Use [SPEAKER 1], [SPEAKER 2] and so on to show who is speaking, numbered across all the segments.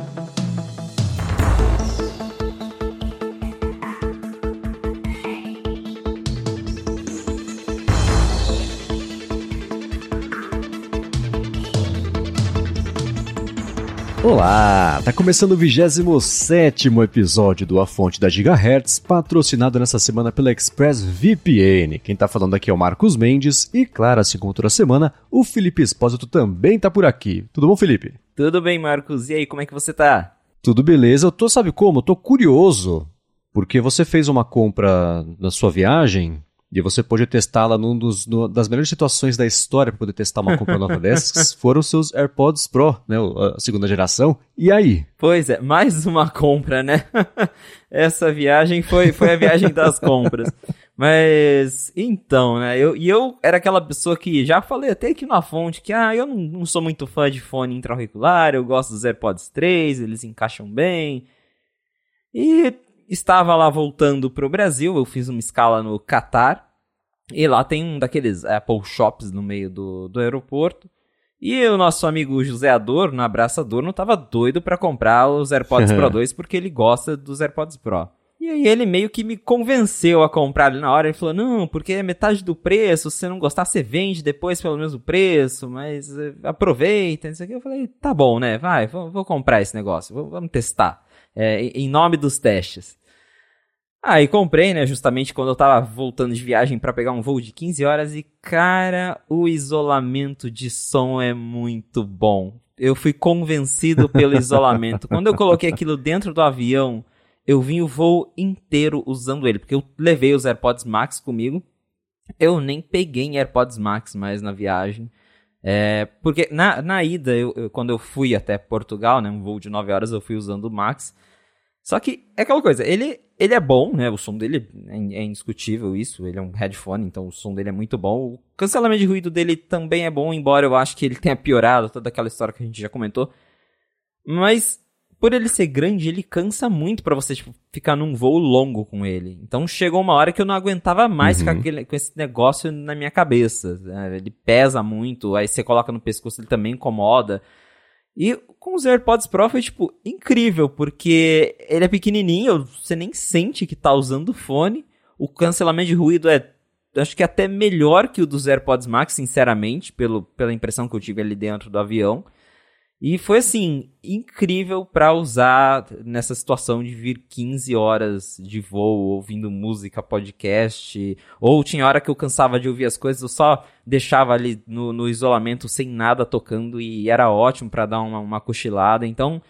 [SPEAKER 1] Bye. Olá, tá começando o 27 episódio do A Fonte da Gigahertz, patrocinado nessa semana pela ExpressVPN. Quem tá falando aqui é o Marcos Mendes e, claro, assim como toda semana, o Felipe Espósito também tá por aqui. Tudo bom, Felipe?
[SPEAKER 2] Tudo bem, Marcos. E aí, como é que você tá?
[SPEAKER 1] Tudo beleza. Eu tô, sabe como? Eu tô curioso, porque você fez uma compra na sua viagem e você pôde testá-la num dos no, das melhores situações da história para poder testar uma compra nova dessas, foram os seus AirPods Pro, né, a segunda geração. E aí?
[SPEAKER 2] Pois é, mais uma compra, né? Essa viagem foi, foi a viagem das compras. Mas, então, né, eu, e eu era aquela pessoa que já falei até aqui na fonte que, ah, eu não, não sou muito fã de fone intra-auricular, eu gosto dos AirPods 3, eles encaixam bem. E estava lá voltando pro Brasil, eu fiz uma escala no Catar, e lá tem um daqueles Apple Shops no meio do, do aeroporto. E o nosso amigo José Adorno, Abraço Adorno, tava doido para comprar os AirPods Pro 2 porque ele gosta dos AirPods Pro. E aí ele meio que me convenceu a comprar ali na hora. Ele falou, não, porque é metade do preço, se você não gostar, você vende depois pelo mesmo preço, mas eh, aproveita, não sei o que. Eu falei, tá bom, né, vai, vou, vou comprar esse negócio, vou, vamos testar. É, em nome dos testes. Aí comprei, né, justamente quando eu tava voltando de viagem para pegar um voo de 15 horas e cara, o isolamento de som é muito bom. Eu fui convencido pelo isolamento. Quando eu coloquei aquilo dentro do avião, eu vim o voo inteiro usando ele, porque eu levei os AirPods Max comigo. Eu nem peguei em AirPods Max mais na viagem. É, porque na, na ida, eu, eu, quando eu fui até Portugal, né, um voo de 9 horas, eu fui usando o Max. Só que é aquela coisa, ele, ele é bom, né? O som dele é, é, indiscutível isso. Ele é um headphone, então o som dele é muito bom. O cancelamento de ruído dele também é bom, embora eu acho que ele tenha piorado toda aquela história que a gente já comentou. Mas por ele ser grande, ele cansa muito para você tipo, ficar num voo longo com ele. Então chegou uma hora que eu não aguentava mais uhum. com, aquele, com esse negócio na minha cabeça. Né? Ele pesa muito, aí você coloca no pescoço, ele também incomoda. E com os AirPods Pro foi, tipo, incrível, porque ele é pequenininho, você nem sente que tá usando o fone. O cancelamento de ruído é, acho que até melhor que o dos AirPods Max, sinceramente, pelo, pela impressão que eu tive ali dentro do avião. E foi assim, incrível para usar nessa situação de vir 15 horas de voo ouvindo música, podcast, ou tinha hora que eu cansava de ouvir as coisas, eu só deixava ali no, no isolamento sem nada tocando e era ótimo para dar uma, uma cochilada. Então,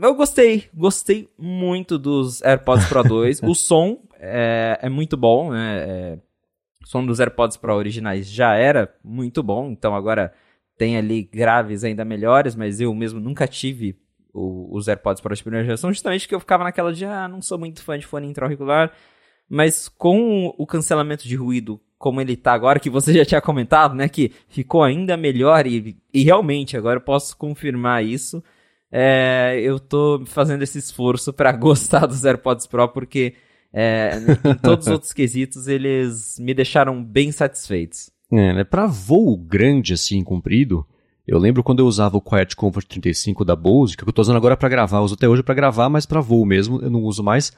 [SPEAKER 2] eu gostei, gostei muito dos AirPods Pro 2. o som é, é muito bom, né? É, o som dos AirPods Pro originais já era muito bom, então agora tem ali graves ainda melhores, mas eu mesmo nunca tive o, os AirPods Pro de primeira geração, justamente porque eu ficava naquela de, ah, não sou muito fã de fone intra-auricular, mas com o cancelamento de ruído como ele tá agora, que você já tinha comentado, né, que ficou ainda melhor e, e realmente agora eu posso confirmar isso, é, eu tô fazendo esse esforço para gostar dos AirPods Pro porque é, em todos os outros quesitos eles me deixaram bem satisfeitos.
[SPEAKER 1] É, né? Para voo grande assim, comprido, eu lembro quando eu usava o Quiet Comfort 35 da Bose, que eu tô usando agora para gravar, eu uso até hoje para gravar, mas para voo mesmo eu não uso mais,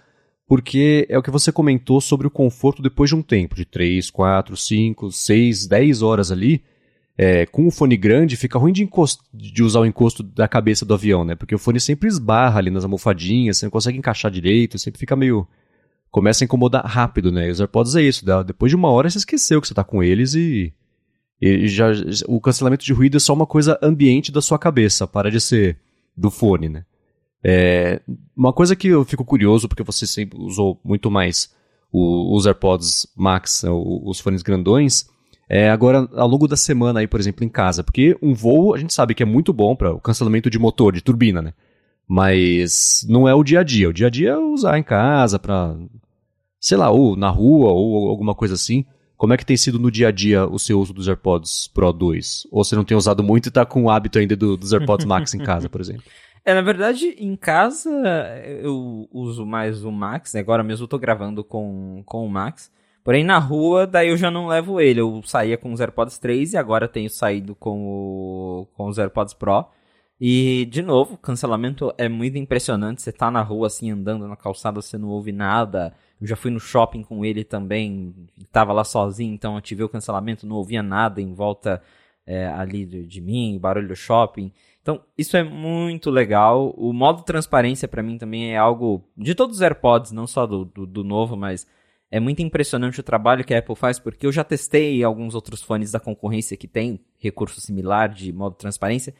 [SPEAKER 1] porque é o que você comentou sobre o conforto depois de um tempo, de 3, 4, 5, 6, 10 horas ali, é, com o fone grande fica ruim de, encosto, de usar o encosto da cabeça do avião, né? Porque o fone sempre esbarra ali nas almofadinhas, você não consegue encaixar direito, sempre fica meio começa a incomodar rápido, né? E os AirPods é isso, depois de uma hora você esqueceu que você está com eles e, e já o cancelamento de ruído é só uma coisa ambiente da sua cabeça, para de ser do fone, né? É, uma coisa que eu fico curioso, porque você sempre usou muito mais o, os AirPods Max, né, os fones grandões, é agora ao longo da semana aí, por exemplo, em casa, porque um voo a gente sabe que é muito bom para o cancelamento de motor, de turbina, né? Mas não é o dia a dia. O dia a dia é usar em casa para sei lá, ou na rua, ou alguma coisa assim. Como é que tem sido no dia a dia o seu uso dos AirPods Pro 2? Ou você não tem usado muito e está com o hábito ainda do, dos AirPods Max em casa, por exemplo?
[SPEAKER 2] É, na verdade, em casa eu uso mais o Max, né? agora mesmo eu tô gravando com, com o Max. Porém, na rua, daí eu já não levo ele. Eu saía com os AirPods 3 e agora tenho saído com, o, com os AirPods Pro. E, de novo, cancelamento é muito impressionante. Você tá na rua, assim, andando na calçada, você não ouve nada. Eu já fui no shopping com ele também, tava lá sozinho, então ativei o cancelamento, não ouvia nada em volta é, ali de, de, mim, barulho do shopping. Então, isso é muito legal. O modo transparência para mim também é algo de todos os AirPods, não só do, do, do novo, mas é muito impressionante o trabalho que a Apple faz, porque eu já testei alguns outros fones da concorrência que tem recurso similar de modo transparência,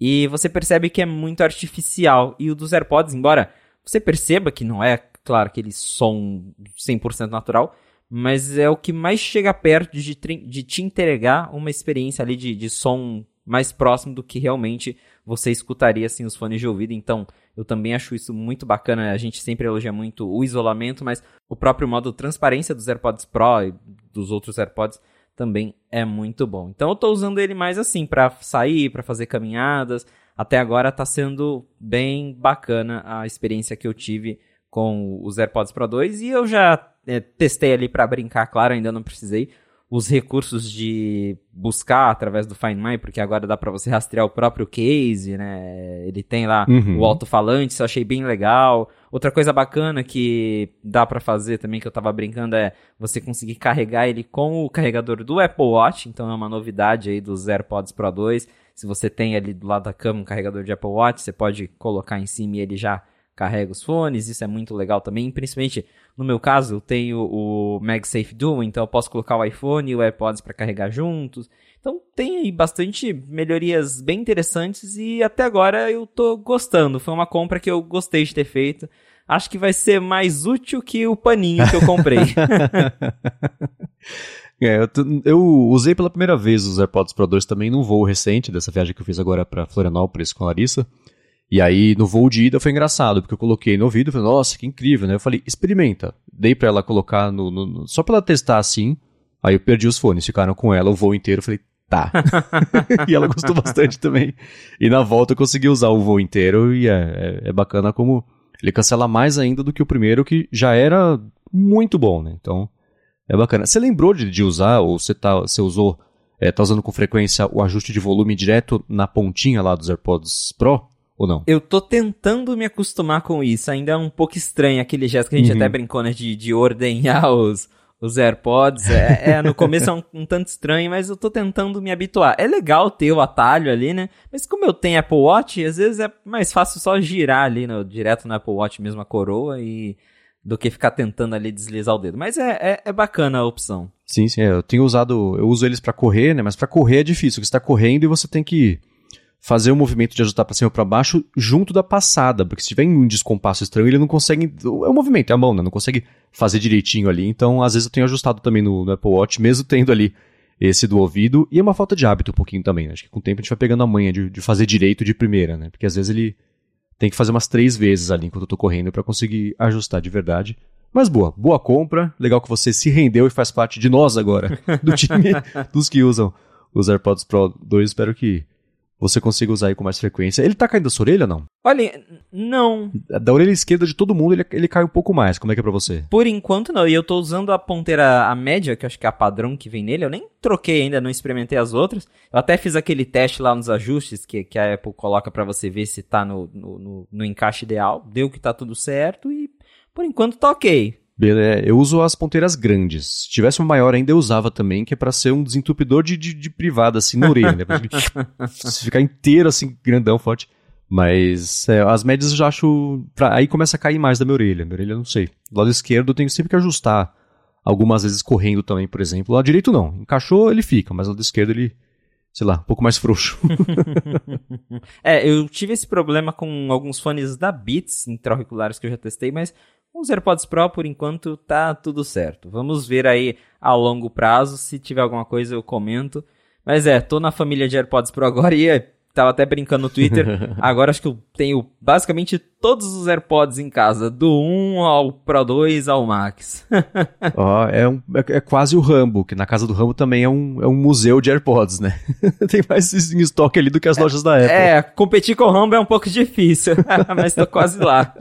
[SPEAKER 2] e você percebe que é muito artificial. E o dos AirPods, embora você perceba que não é, claro, aquele som 100% natural, mas é o que mais chega perto de, de te entregar uma experiência ali de, de som mais próximo do que realmente você escutaria assim os fones de ouvido. Então, eu também acho isso muito bacana. A gente sempre elogia muito o isolamento, mas o próprio modo transparência dos AirPods Pro e dos outros AirPods também é muito bom. Então eu tô usando ele mais assim para sair, para fazer caminhadas. Até agora tá sendo bem bacana a experiência que eu tive com os AirPods Pro 2 e eu já é, testei ali para brincar, claro, ainda não precisei os recursos de buscar através do Find My, porque agora dá para você rastrear o próprio case, né? Ele tem lá uhum. o alto-falante, isso eu achei bem legal. Outra coisa bacana que dá para fazer também que eu tava brincando é você conseguir carregar ele com o carregador do Apple Watch, então é uma novidade aí dos AirPods Pro 2. Se você tem ali do lado da cama um carregador de Apple Watch, você pode colocar em cima e ele já carrega os fones, isso é muito legal também, principalmente no meu caso, eu tenho o MagSafe Duo, então eu posso colocar o iPhone e o AirPods para carregar juntos. Então tem aí bastante melhorias bem interessantes e até agora eu tô gostando. Foi uma compra que eu gostei de ter feito. Acho que vai ser mais útil que o paninho que eu comprei.
[SPEAKER 1] é, eu, eu, usei pela primeira vez os AirPods Pro 2 também num voo recente, dessa viagem que eu fiz agora para Florianópolis com a Larissa. E aí, no voo de ida foi engraçado, porque eu coloquei no ouvido falei, nossa, que incrível, né? Eu falei, experimenta. Dei pra ela colocar no, no, no, Só pra ela testar assim. Aí eu perdi os fones, ficaram com ela o voo inteiro. Eu falei, tá. e ela gostou bastante também. E na volta eu consegui usar o voo inteiro e é, é, é bacana como ele cancela mais ainda do que o primeiro, que já era muito bom, né? Então, é bacana. Você lembrou de, de usar, ou você, tá, você usou, é, tá usando com frequência o ajuste de volume direto na pontinha lá dos AirPods Pro? Ou não?
[SPEAKER 2] Eu tô tentando me acostumar com isso. Ainda é um pouco estranho aquele gesto que a gente uhum. até brincou, né? De, de ordenhar os, os AirPods. É, é no começo é um, um, tanto estranho, mas eu tô tentando me habituar. É legal ter o atalho ali, né? Mas como eu tenho Apple Watch, às vezes é mais fácil só girar ali, no, direto no Apple Watch mesmo a coroa e do que ficar tentando ali deslizar o dedo. Mas é, é, é bacana a opção.
[SPEAKER 1] Sim, sim. É, eu tenho usado, eu uso eles para correr, né? Mas para correr é difícil, porque você tá correndo e você tem que fazer o movimento de ajustar para cima ou para baixo junto da passada, porque se tiver um descompasso estranho, ele não consegue. É o movimento, é a mão, né? Não consegue fazer direitinho ali. Então, às vezes eu tenho ajustado também no, no Apple Watch, mesmo tendo ali esse do ouvido. E é uma falta de hábito um pouquinho também, né? Acho que com o tempo a gente vai pegando a manha de, de fazer direito de primeira, né? Porque às vezes ele tem que fazer umas três vezes ali enquanto eu tô correndo para conseguir ajustar de verdade. Mas boa, boa compra. Legal que você se rendeu e faz parte de nós agora, do time dos que usam os AirPods Pro 2. Espero que você consiga usar aí com mais frequência. Ele tá caindo da sua orelha ou não?
[SPEAKER 2] Olha, não.
[SPEAKER 1] Da orelha esquerda de todo mundo ele, ele cai um pouco mais. Como é que é pra você?
[SPEAKER 2] Por enquanto não. E eu tô usando a ponteira, a média, que eu acho que é a padrão que vem nele. Eu nem troquei ainda, não experimentei as outras. Eu até fiz aquele teste lá nos ajustes que, que a Apple coloca para você ver se tá no, no, no, no encaixe ideal. Deu que tá tudo certo e por enquanto tá ok.
[SPEAKER 1] Eu uso as ponteiras grandes. Se tivesse uma maior ainda, eu usava também, que é para ser um desentupidor de, de, de, privada, assim, na orelha. Né? ficar inteiro, assim, grandão, forte. Mas é, as médias eu já acho. Pra, aí começa a cair mais da minha orelha. Minha orelha eu não sei. Do lado esquerdo eu tenho sempre que ajustar. Algumas vezes correndo também, por exemplo. O lado direito não. Encaixou, ele fica, mas o lado esquerdo ele. Sei lá, um pouco mais frouxo.
[SPEAKER 2] é, eu tive esse problema com alguns fones da Beats intra-auriculares que eu já testei, mas os AirPods Pro, por enquanto, tá tudo certo. Vamos ver aí a longo prazo. Se tiver alguma coisa, eu comento. Mas é, tô na família de AirPods Pro agora e é, tava até brincando no Twitter. Agora acho que eu tenho basicamente todos os AirPods em casa, do 1 ao Pro 2 ao Max.
[SPEAKER 1] Ó, oh, é, um, é, é, quase o Rambo, que na casa do Rambo também é um, é um museu de AirPods, né? Tem mais em estoque ali do que as lojas da Apple.
[SPEAKER 2] É, competir com o Rambo é um pouco difícil, mas tô quase lá.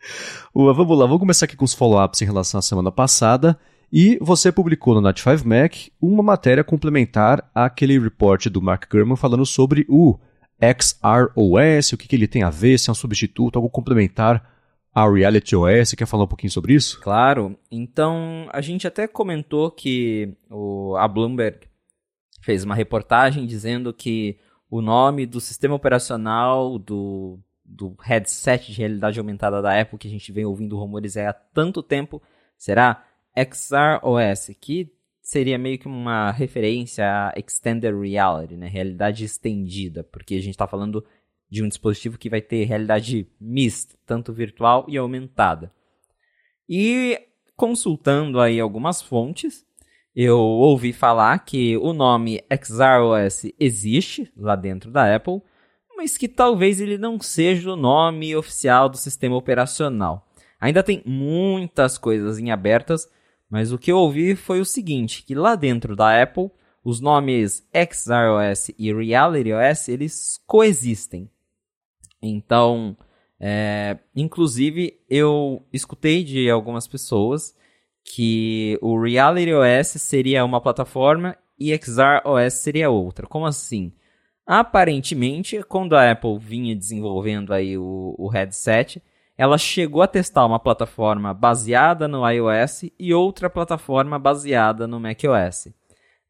[SPEAKER 1] vamos lá, vamos começar aqui com os follow-ups em relação à semana passada. E você publicou no Night 5 Mac uma matéria complementar àquele report do Mark Gurman falando sobre o XROS, o que, que ele tem a ver, se é um substituto, algo complementar ao Reality OS. Quer falar um pouquinho sobre isso?
[SPEAKER 2] Claro. Então, a gente até comentou que o, a Bloomberg fez uma reportagem dizendo que o nome do sistema operacional do, do headset de realidade aumentada da Apple, que a gente vem ouvindo rumores há tanto tempo, será XROS, que seria meio que uma referência a Extended Reality, né? Realidade estendida, porque a gente está falando de um dispositivo que vai ter realidade mista, tanto virtual e aumentada. E consultando aí algumas fontes, eu ouvi falar que o nome XROS existe lá dentro da Apple, mas que talvez ele não seja o nome oficial do sistema operacional. Ainda tem muitas coisas em abertas, mas o que eu ouvi foi o seguinte, que lá dentro da Apple, os nomes XROS e RealityOS, eles coexistem. Então, é, inclusive, eu escutei de algumas pessoas que o RealityOS seria uma plataforma e XROS seria outra. Como assim? Aparentemente, quando a Apple vinha desenvolvendo aí o, o headset, ela chegou a testar uma plataforma baseada no iOS e outra plataforma baseada no macOS.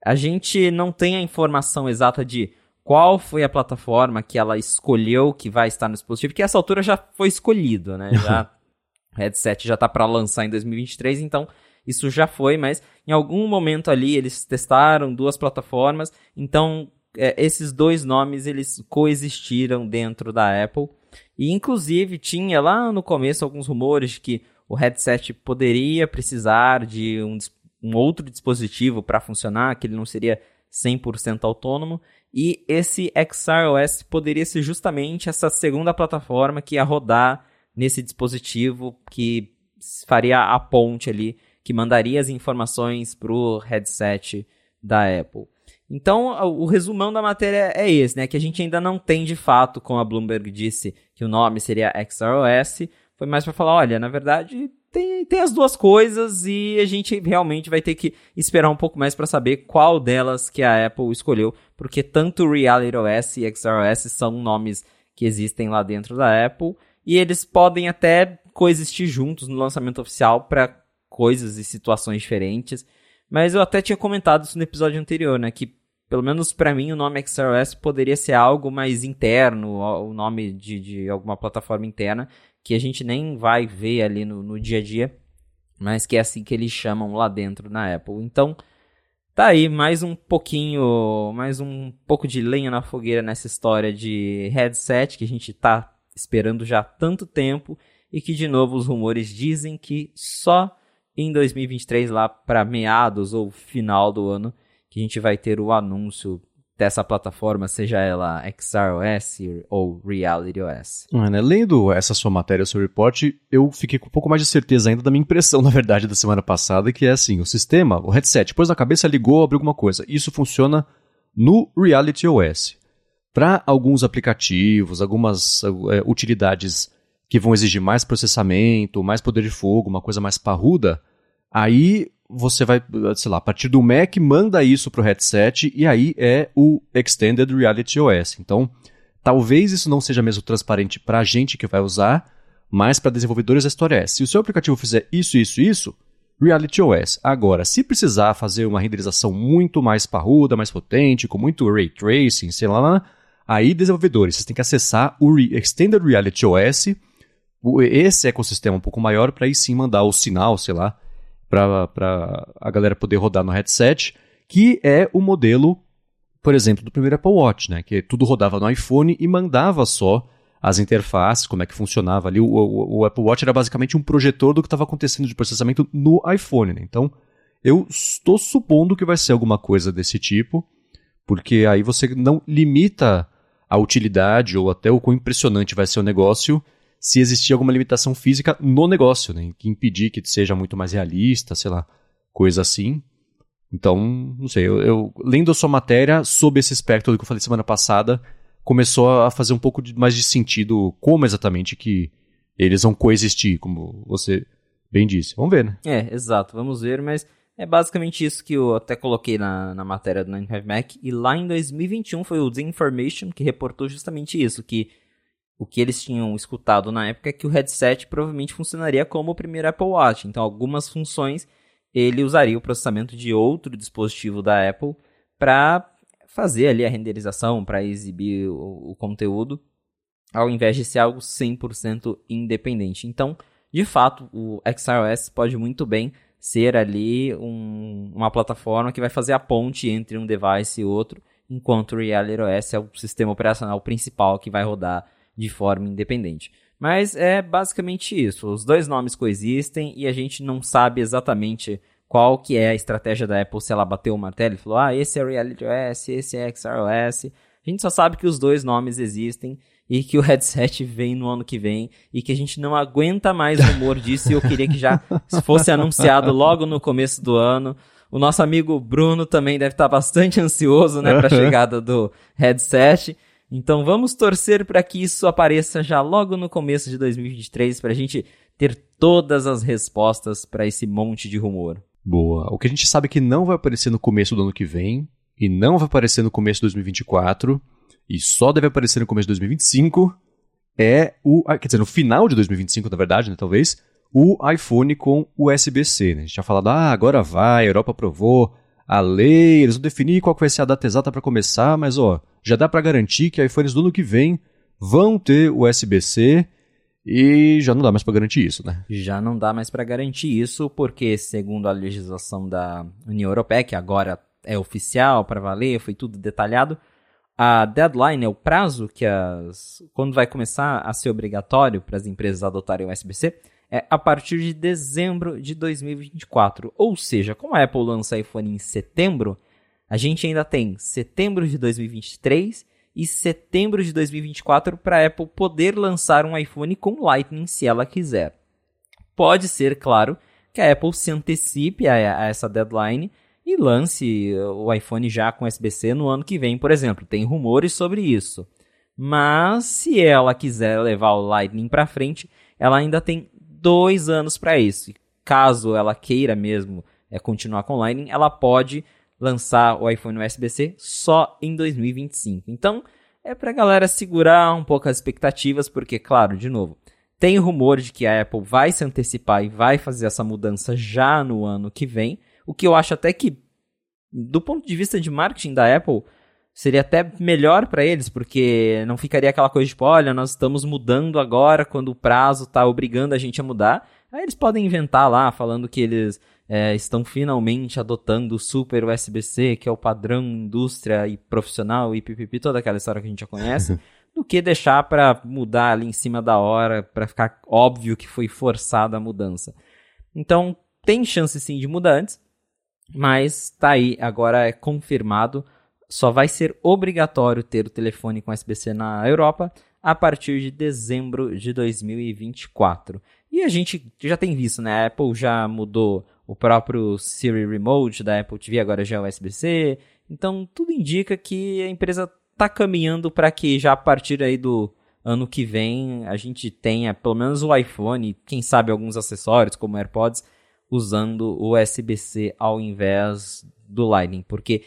[SPEAKER 2] A gente não tem a informação exata de qual foi a plataforma que ela escolheu que vai estar no dispositivo, porque essa altura já foi escolhido, né? Já, o headset já está para lançar em 2023, então isso já foi, mas em algum momento ali eles testaram duas plataformas, então é, esses dois nomes eles coexistiram dentro da Apple e inclusive tinha lá no começo alguns rumores que o headset poderia precisar de um, um outro dispositivo para funcionar, que ele não seria 100% autônomo. E esse XROS poderia ser justamente essa segunda plataforma que ia rodar nesse dispositivo que faria a ponte ali, que mandaria as informações para o headset da Apple. Então, o resumão da matéria é esse, né? Que a gente ainda não tem de fato, como a Bloomberg disse, que o nome seria XROS. Foi mais para falar, olha, na verdade tem, tem as duas coisas e a gente realmente vai ter que esperar um pouco mais para saber qual delas que a Apple escolheu, porque tanto Reality OS e XROS são nomes que existem lá dentro da Apple e eles podem até coexistir juntos no lançamento oficial para coisas e situações diferentes. Mas eu até tinha comentado isso no episódio anterior, né? Que pelo menos para mim, o nome XROS poderia ser algo mais interno, o nome de, de alguma plataforma interna, que a gente nem vai ver ali no, no dia a dia, mas que é assim que eles chamam lá dentro na Apple. Então, tá aí mais um pouquinho, mais um pouco de lenha na fogueira nessa história de headset que a gente tá esperando já há tanto tempo e que de novo os rumores dizem que só em 2023 lá para meados ou final do ano que a gente vai ter o anúncio dessa plataforma, seja ela XROS ou RealityOS.
[SPEAKER 1] É, né? Lendo essa sua matéria, seu report, eu fiquei com um pouco mais de certeza ainda da minha impressão, na verdade, da semana passada, que é assim, o sistema, o headset, pôs na cabeça, ligou, abriu alguma coisa. Isso funciona no RealityOS. Para alguns aplicativos, algumas é, utilidades que vão exigir mais processamento, mais poder de fogo, uma coisa mais parruda, aí você vai, sei lá, a partir do Mac, manda isso para o headset e aí é o Extended Reality OS. Então, talvez isso não seja mesmo transparente para a gente que vai usar, mas para desenvolvedores a história é: se o seu aplicativo fizer isso, isso, isso, Reality OS. Agora, se precisar fazer uma renderização muito mais parruda, mais potente, com muito ray tracing, sei lá, aí desenvolvedores, vocês têm que acessar o Extended Reality OS, esse ecossistema um pouco maior, para aí sim mandar o sinal, sei lá, para a galera poder rodar no headset, que é o modelo, por exemplo, do primeiro Apple Watch, né? Que tudo rodava no iPhone e mandava só as interfaces, como é que funcionava ali. O, o, o Apple Watch era basicamente um projetor do que estava acontecendo de processamento no iPhone, né? Então, eu estou supondo que vai ser alguma coisa desse tipo, porque aí você não limita a utilidade ou até o quão impressionante vai ser o negócio se existia alguma limitação física no negócio, né? Que impedir que seja muito mais realista, sei lá, coisa assim. Então, não sei, eu, eu lendo a sua matéria, sob esse espectro do que eu falei semana passada, começou a fazer um pouco de, mais de sentido como exatamente que eles vão coexistir, como você bem disse. Vamos ver, né?
[SPEAKER 2] É, exato, vamos ver, mas É basicamente isso que eu até coloquei na, na matéria do 95Mac. E lá em 2021 foi o The Information que reportou justamente isso, que o que eles tinham escutado na época é que o headset provavelmente funcionaria como o primeiro Apple Watch. Então, algumas funções ele usaria o processamento de outro dispositivo da Apple para fazer ali a renderização, para exibir o, o, conteúdo, ao invés de ser algo 100% independente. Então, de fato, o XiOS pode muito bem ser ali um, uma plataforma que vai fazer a ponte entre um device e outro, enquanto o Reality OS é o sistema operacional principal que vai rodar de forma independente. Mas é basicamente isso. Os dois nomes coexistem e a gente não sabe exatamente qual que é a estratégia da Apple se ela bateu o martelo e falou: "Ah, esse é Reality OS, esse é XROS". A gente só sabe que os dois nomes existem e que o headset vem no ano que vem e que a gente não aguenta mais rumor disso e eu queria que já fosse anunciado logo no começo do ano. O nosso amigo Bruno também deve estar bastante ansioso, né, para a chegada do headset. Então vamos torcer para que isso apareça já logo no começo de 2023 para a gente ter todas as respostas para esse monte de rumor.
[SPEAKER 1] Boa. O que a gente sabe que não vai aparecer no começo do ano que vem e não vai aparecer no começo de 2024 e só deve aparecer no começo de 2025 é o. Ah, quer dizer, no final de 2025, na verdade, né, talvez, o iPhone com USB-C. Né? A gente tinha falado, ah, agora vai, a Europa aprovou a lei, eles vão definir qual vai ser a data exata para começar, mas ó, já dá para garantir que iPhones do ano que vem vão ter USB-C e já não dá mais para garantir isso, né?
[SPEAKER 2] Já não dá mais para garantir isso, porque segundo a legislação da União Europeia, que agora é oficial para valer, foi tudo detalhado, a deadline é o prazo que as quando vai começar a ser obrigatório para as empresas adotarem o USB-C é a partir de dezembro de 2024. Ou seja, como a Apple lança iPhone em setembro, a gente ainda tem setembro de 2023 e setembro de 2024 para a Apple poder lançar um iPhone com Lightning se ela quiser. Pode ser, claro, que a Apple se antecipe a, a essa deadline e lance o iPhone já com USB-C no ano que vem, por exemplo. Tem rumores sobre isso. Mas se ela quiser levar o Lightning para frente, ela ainda tem dois anos para isso. E caso ela queira mesmo é, continuar com o Lightning, ela pode lançar o iPhone USB-C só em 2025. Então, é para a galera segurar um pouco as expectativas, porque, claro, de novo, tem rumor de que a Apple vai se antecipar e vai fazer essa mudança já no ano que vem. O que eu acho até que, do ponto de vista de marketing da Apple, seria até melhor para eles, porque não ficaria aquela coisa tipo, olha, nós estamos mudando agora quando o prazo está obrigando a gente a mudar. Aí eles podem inventar lá, falando que eles é, estão finalmente adotando o Super USB-C, que é o padrão indústria e profissional e pipipi, toda aquela história que a gente já conhece, do que deixar para mudar ali em cima da hora, para ficar óbvio que foi forçada a mudança. Então, tem chance sim de mudar antes, mas tá aí, agora é confirmado. Só vai ser obrigatório ter o telefone com USB-C na Europa a partir de dezembro de 2024. E a gente já tem visto, né? A Apple já mudou o próprio Siri Remote da Apple TV, agora já é USB-C. Então, tudo indica que a empresa está caminhando para que já a partir aí do ano que vem a gente tenha pelo menos o iPhone, quem sabe alguns acessórios como AirPods usando o USB-C ao invés do Lightning, porque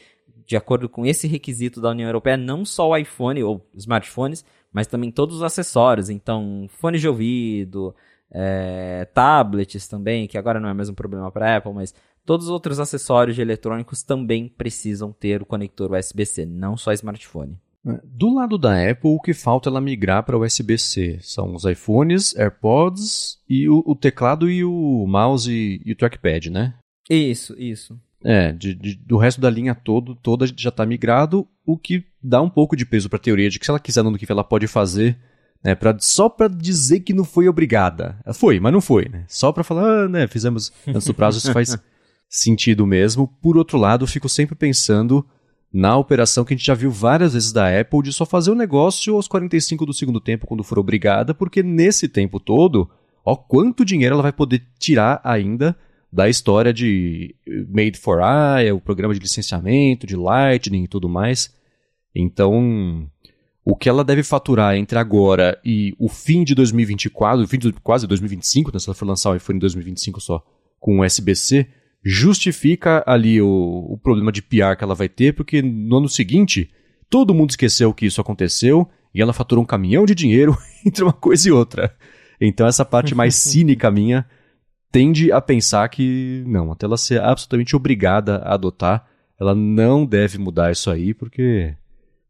[SPEAKER 2] de acordo com esse requisito da União Europeia, não só o iPhone ou smartphones, mas também todos os acessórios, então fones de ouvido, é, tablets também, que agora não é mais um problema para Apple, mas todos os outros acessórios eletrônicos também precisam ter o conector USB-C, não só smartphone.
[SPEAKER 1] É, do lado da Apple, o que falta é ela migrar para USB-C. São os iPhones, AirPods e o, o teclado e o mouse e, e, o trackpad, né?
[SPEAKER 2] Isso, isso.
[SPEAKER 1] É, de, de, do resto da linha todo, toda já está migrado, o que dá um pouco de peso para a teoria de que se ela quiser no que ela pode fazer, né, pra, só para dizer que não foi obrigada. Foi, mas não foi, né? Só para falar, ah, né, fizemos antes do prazo, isso faz sentido mesmo. Por outro lado, eu fico sempre pensando na operação que a gente já viu várias vezes da Apple de só fazer o negócio aos 45 do segundo tempo quando for obrigada, porque nesse tempo todo, ó, quanto dinheiro ela vai poder tirar ainda da história de Made for I, o programa de licenciamento, de Lightning e tudo mais. Então, o que ela deve faturar entre agora e o fim de 2024, o fim de quase 2025, né, se ela for lançar o iPhone em 2025 só com USB-C, justifica ali o, o problema de PR que ela vai ter, porque no ano seguinte todo mundo esqueceu que isso aconteceu e ela faturou um caminhão de dinheiro entre uma coisa e outra. Então essa parte mais cínica minha tende a pensar que não, até ela ser absolutamente obrigada a adotar, ela não deve mudar isso aí, porque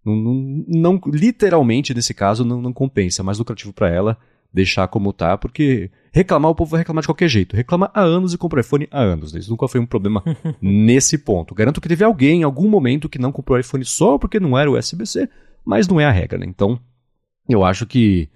[SPEAKER 1] não, não, não literalmente nesse caso não, não compensa, é mais lucrativo para ela deixar como tá, porque reclamar o povo vai reclamar de qualquer jeito. Reclama há anos e compra iPhone há anos. Isso nunca foi um problema nesse ponto. Garanto que teve alguém em algum momento que não comprou iPhone só porque não era USB-C, mas não é a regra, né? Então, eu acho que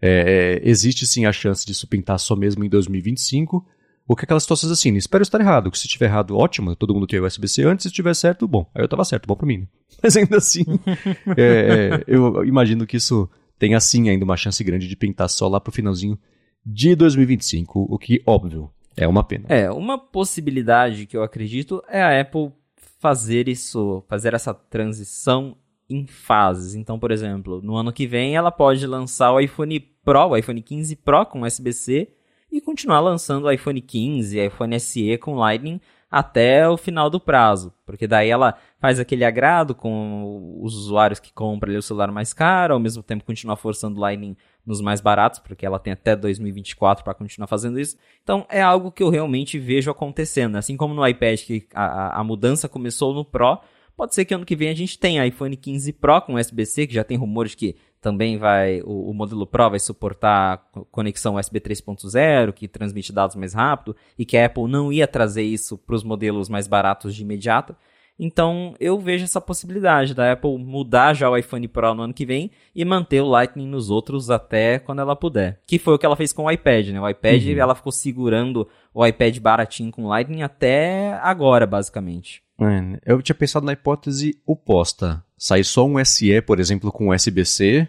[SPEAKER 1] é, é existe sim a chance disso pintar só mesmo em 2025. Ou que aquelas situações assim, espero estar errado, que se estiver errado, ótimo, todo mundo tem USB-C antes, se estiver certo, bom, aí eu tava certo, bom pra mim. Né? Mas ainda assim, é, é, eu imagino que isso tem assim ainda uma chance grande de pintar só lá pro finalzinho de 2025, o que, óbvio, é uma pena.
[SPEAKER 2] É, uma possibilidade que eu acredito é a Apple fazer isso, fazer essa transição em fases. Então, por exemplo, no ano que vem ela pode lançar o iPhone Pro, o iPhone 15 Pro com USB-C e continuar lançando o iPhone 15, iPhone SE com Lightning até o final do prazo, porque daí ela faz aquele agrado com os usuários que compram o celular mais caro, ao mesmo tempo continua forçando Lightning nos mais baratos, porque ela tem até 2024 para continuar fazendo isso. Então é algo que eu realmente vejo acontecendo, assim como no iPad que a, a mudança começou no Pro, pode ser que ano que vem a gente tenha iPhone 15 Pro com USB-C, que já tem rumores que também vai, o, o, modelo Pro vai suportar conexão USB 3.0, que transmite dados mais rápido, e que a Apple não ia trazer isso para os modelos mais baratos de imediato. Então eu vejo essa possibilidade da Apple mudar já o iPhone Pro no ano que vem e manter o Lightning nos outros até quando ela puder. Que foi o que ela fez com o iPad, né? O iPad uhum. ela ficou segurando o iPad baratinho com Lightning até agora, basicamente.
[SPEAKER 1] É, eu tinha pensado na hipótese oposta. Sair só um SE, por exemplo, com USB-C,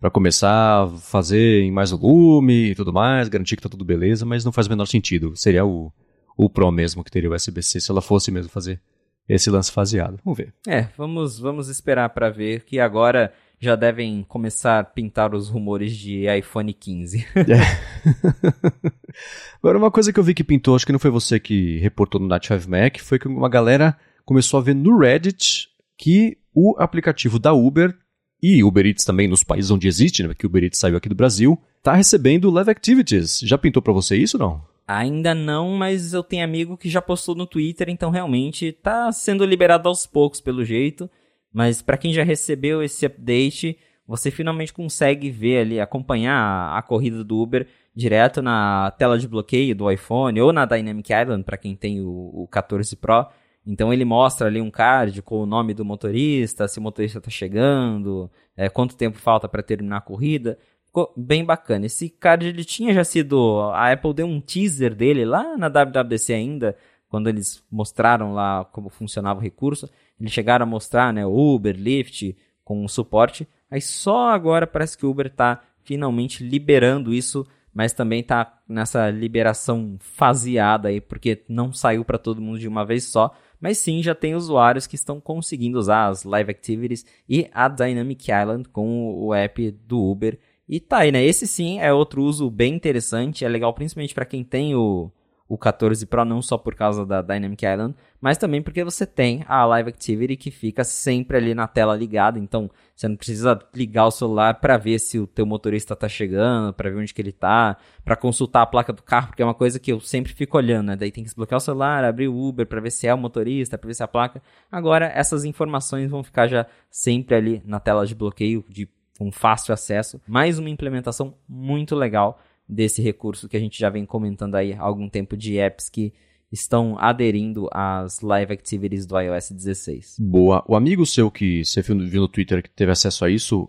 [SPEAKER 1] para começar a fazer em mais volume e tudo mais, garantir que tá tudo beleza, mas não faz o menor sentido. Seria o, o Pro mesmo que teria o USB-C se ela fosse mesmo fazer esse lance faseado. Vamos ver.
[SPEAKER 2] É, vamos, vamos esperar para ver que agora já devem começar a pintar os rumores de iPhone 15.
[SPEAKER 1] É. agora, uma coisa que eu vi que pintou, acho que não foi você que reportou no Night 5 Mac, foi que uma galera começou a ver no Reddit que o aplicativo da Uber e Uber Eats também nos países onde existe, né, que o Uber Eats saiu aqui do Brasil, tá recebendo Live Activities. Já pintou para você isso ou não?
[SPEAKER 2] Ainda não, mas eu tenho amigo que já postou no Twitter, então realmente tá sendo liberado aos poucos pelo jeito. Mas para quem já recebeu esse update, você finalmente consegue ver ali, acompanhar a, corrida do Uber direto na tela de bloqueio do iPhone ou na Dynamic Island para quem tem o, o 14 Pro. Então ele mostra ali um card com o nome do motorista, se o motorista está chegando, é, quanto tempo falta para terminar a corrida. Ficou bem bacana. Esse card ele tinha já sido. A Apple deu um teaser dele lá na WWDC ainda, quando eles mostraram lá como funcionava o recurso. Eles chegaram a mostrar né, Uber, Lyft com suporte. Aí só agora parece que o Uber está finalmente liberando isso mas também está nessa liberação faseada aí, porque não saiu para todo mundo de uma vez só mas sim já tem usuários que estão conseguindo usar as Live Activities e a Dynamic Island com o app do Uber. E tá aí, né? Esse sim é outro uso bem interessante, é legal principalmente para quem tem o o 14 Pro não só por causa da Dynamic Island, mas também porque você tem a Live Activity que fica sempre ali na tela ligada, então você não precisa ligar o celular para ver se o teu motorista está chegando, para ver onde que ele está, para consultar a placa do carro, porque é uma coisa que eu sempre fico olhando, né? Daí tem que desbloquear o celular, abrir o Uber para ver se é o motorista, para ver se é a placa. Agora essas informações vão ficar já sempre ali na tela de bloqueio de um fácil acesso. Mais uma implementação muito legal desse recurso que a gente já vem comentando aí há algum tempo de apps que estão aderindo às live activities do iOS 16.
[SPEAKER 1] Boa. O amigo seu que você viu no Twitter que teve acesso a isso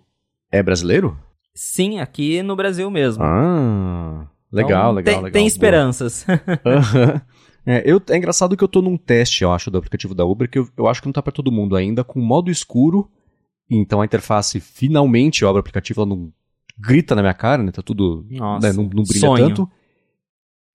[SPEAKER 1] é brasileiro?
[SPEAKER 2] Sim, aqui no Brasil mesmo.
[SPEAKER 1] Ah, legal, então, legal, tem, legal.
[SPEAKER 2] Tem esperanças.
[SPEAKER 1] é, eu, é engraçado que eu tô num teste, eu acho, do aplicativo da Uber, que eu, eu acho que não tá para todo mundo ainda, com modo escuro. Então a interface finalmente, abro o aplicativo, ela não grita na minha cara, né? Tá tudo.
[SPEAKER 2] Nossa,
[SPEAKER 1] né, não, não brilha
[SPEAKER 2] sonho.
[SPEAKER 1] tanto.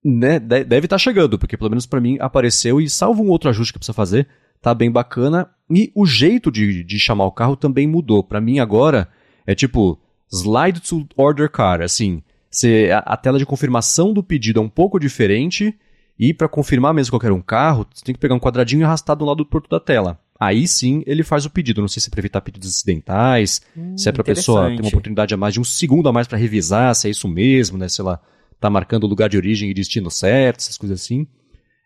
[SPEAKER 1] Né, deve estar tá chegando, porque pelo menos para mim apareceu e salvo um outro ajuste que precisa fazer, tá bem bacana. E o jeito de, de chamar o carro também mudou. Para mim agora é tipo slide to order car, assim, você, a, a, tela de confirmação do pedido é um pouco diferente E para confirmar mesmo qualquer um carro, você tem que pegar um quadradinho e arrastar do lado do porto da tela. Aí sim ele faz o pedido. Não sei se é para evitar pedidos acidentais, hum, se é para a pessoa ter uma oportunidade a mais de um segundo a mais para revisar se é isso mesmo, né? Sei lá, tá marcando o lugar de origem e destino certo, essas coisas assim.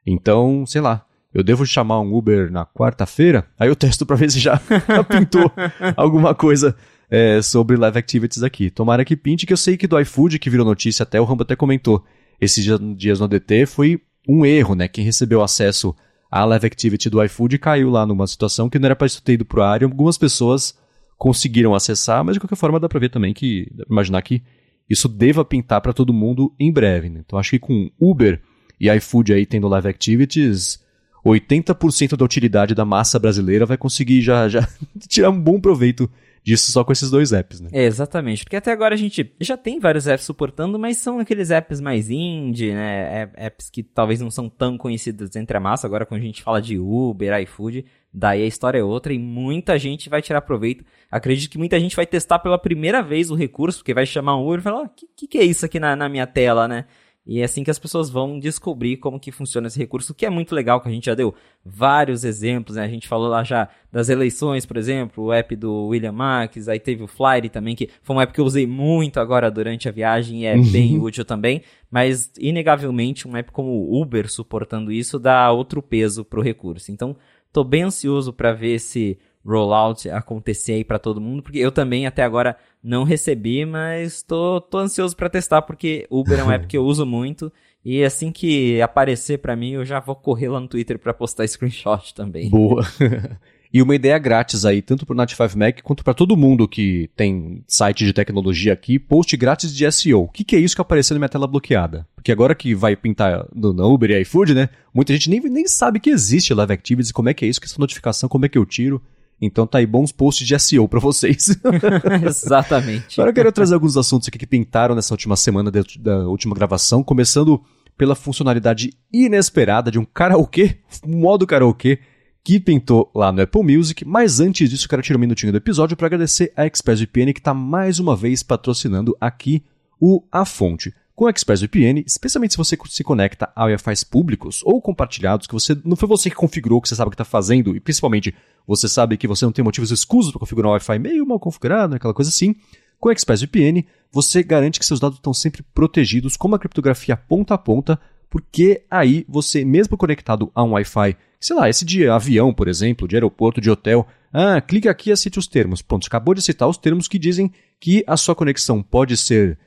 [SPEAKER 1] Então, sei lá, eu devo chamar um Uber na quarta-feira, aí eu testo para ver se já, pintou alguma coisa é, sobre live activities aqui. Tomara que pinte, que eu sei que do iFood, que virou notícia até, o Rambo até comentou, esses dias no DT foi um erro, né? Quem recebeu acesso à live activity do iFood caiu lá numa situação que não era para isso ter ido pro ar e algumas pessoas conseguiram acessar, mas de qualquer forma dá para ver também que, imaginar que isso deva pintar para todo mundo em breve. Né? Então acho que com Uber e iFood aí tendo live activities, 80% da utilidade da massa brasileira vai conseguir já, já tirar um bom proveito disso só com esses dois apps, né?
[SPEAKER 2] É, exatamente, porque até agora a gente já tem vários apps suportando, mas são aqueles apps mais indie, né? Apps que talvez não são tão conhecidos entre a massa. Agora, quando a gente fala de Uber, iFood, daí a história é outra e muita gente vai tirar proveito. Acredito que muita gente vai testar pela primeira vez o recurso, porque vai chamar um Uber e falar: o que, que, que é isso aqui na, na minha tela, né? E é assim que as pessoas vão descobrir como que funciona esse recurso, que é muito legal, que a gente já deu vários exemplos, né? A gente falou lá já das eleições, por exemplo, o app do William Marques, aí teve o Flyer também, que foi um app que eu usei muito agora durante a viagem e é uhum. bem útil também, mas inegavelmente um app como o Uber suportando isso dá outro peso pro recurso. Então, tô bem ansioso para ver esse rollout acontecer aí para todo mundo, porque eu também até agora não recebi, mas tô, tô ansioso para testar porque Uber é um app que eu uso muito e assim que aparecer para mim eu já vou correr lá no Twitter para postar screenshot também.
[SPEAKER 1] Boa. e uma ideia grátis aí, tanto pro Nat5 Mac quanto para todo mundo que tem site de tecnologia aqui, post grátis de SEO. O que, que é isso que apareceu na minha tela bloqueada? Porque agora que vai pintar no Uber e iFood, né? Muita gente nem, nem sabe que existe Live Activities, como é que é isso, que essa notificação, como é que eu tiro. Então tá aí bons posts de SEO para vocês.
[SPEAKER 2] Exatamente.
[SPEAKER 1] Agora eu quero trazer alguns assuntos aqui que pintaram nessa última semana de, da última gravação, começando pela funcionalidade inesperada de um karaokê, um modo karaokê, que pintou lá no Apple Music. Mas antes disso, eu quero tirar um minutinho do episódio para agradecer a ExpressVPN que está mais uma vez patrocinando aqui o A Fonte. Com o ExpressVPN, especialmente se você se conecta a Wi-Fi públicos ou compartilhados, que você não foi você que configurou, que você sabe o que está fazendo, e principalmente você sabe que você não tem motivos escusos para configurar um Wi-Fi meio mal configurado, aquela coisa assim. Com o ExpressVPN, você garante que seus dados estão sempre protegidos com uma criptografia ponta a ponta, porque aí você, mesmo conectado a um Wi-Fi, sei lá, esse de avião, por exemplo, de aeroporto, de hotel, ah, clica aqui e aceite os termos. Pronto, acabou de citar os termos que dizem que a sua conexão pode ser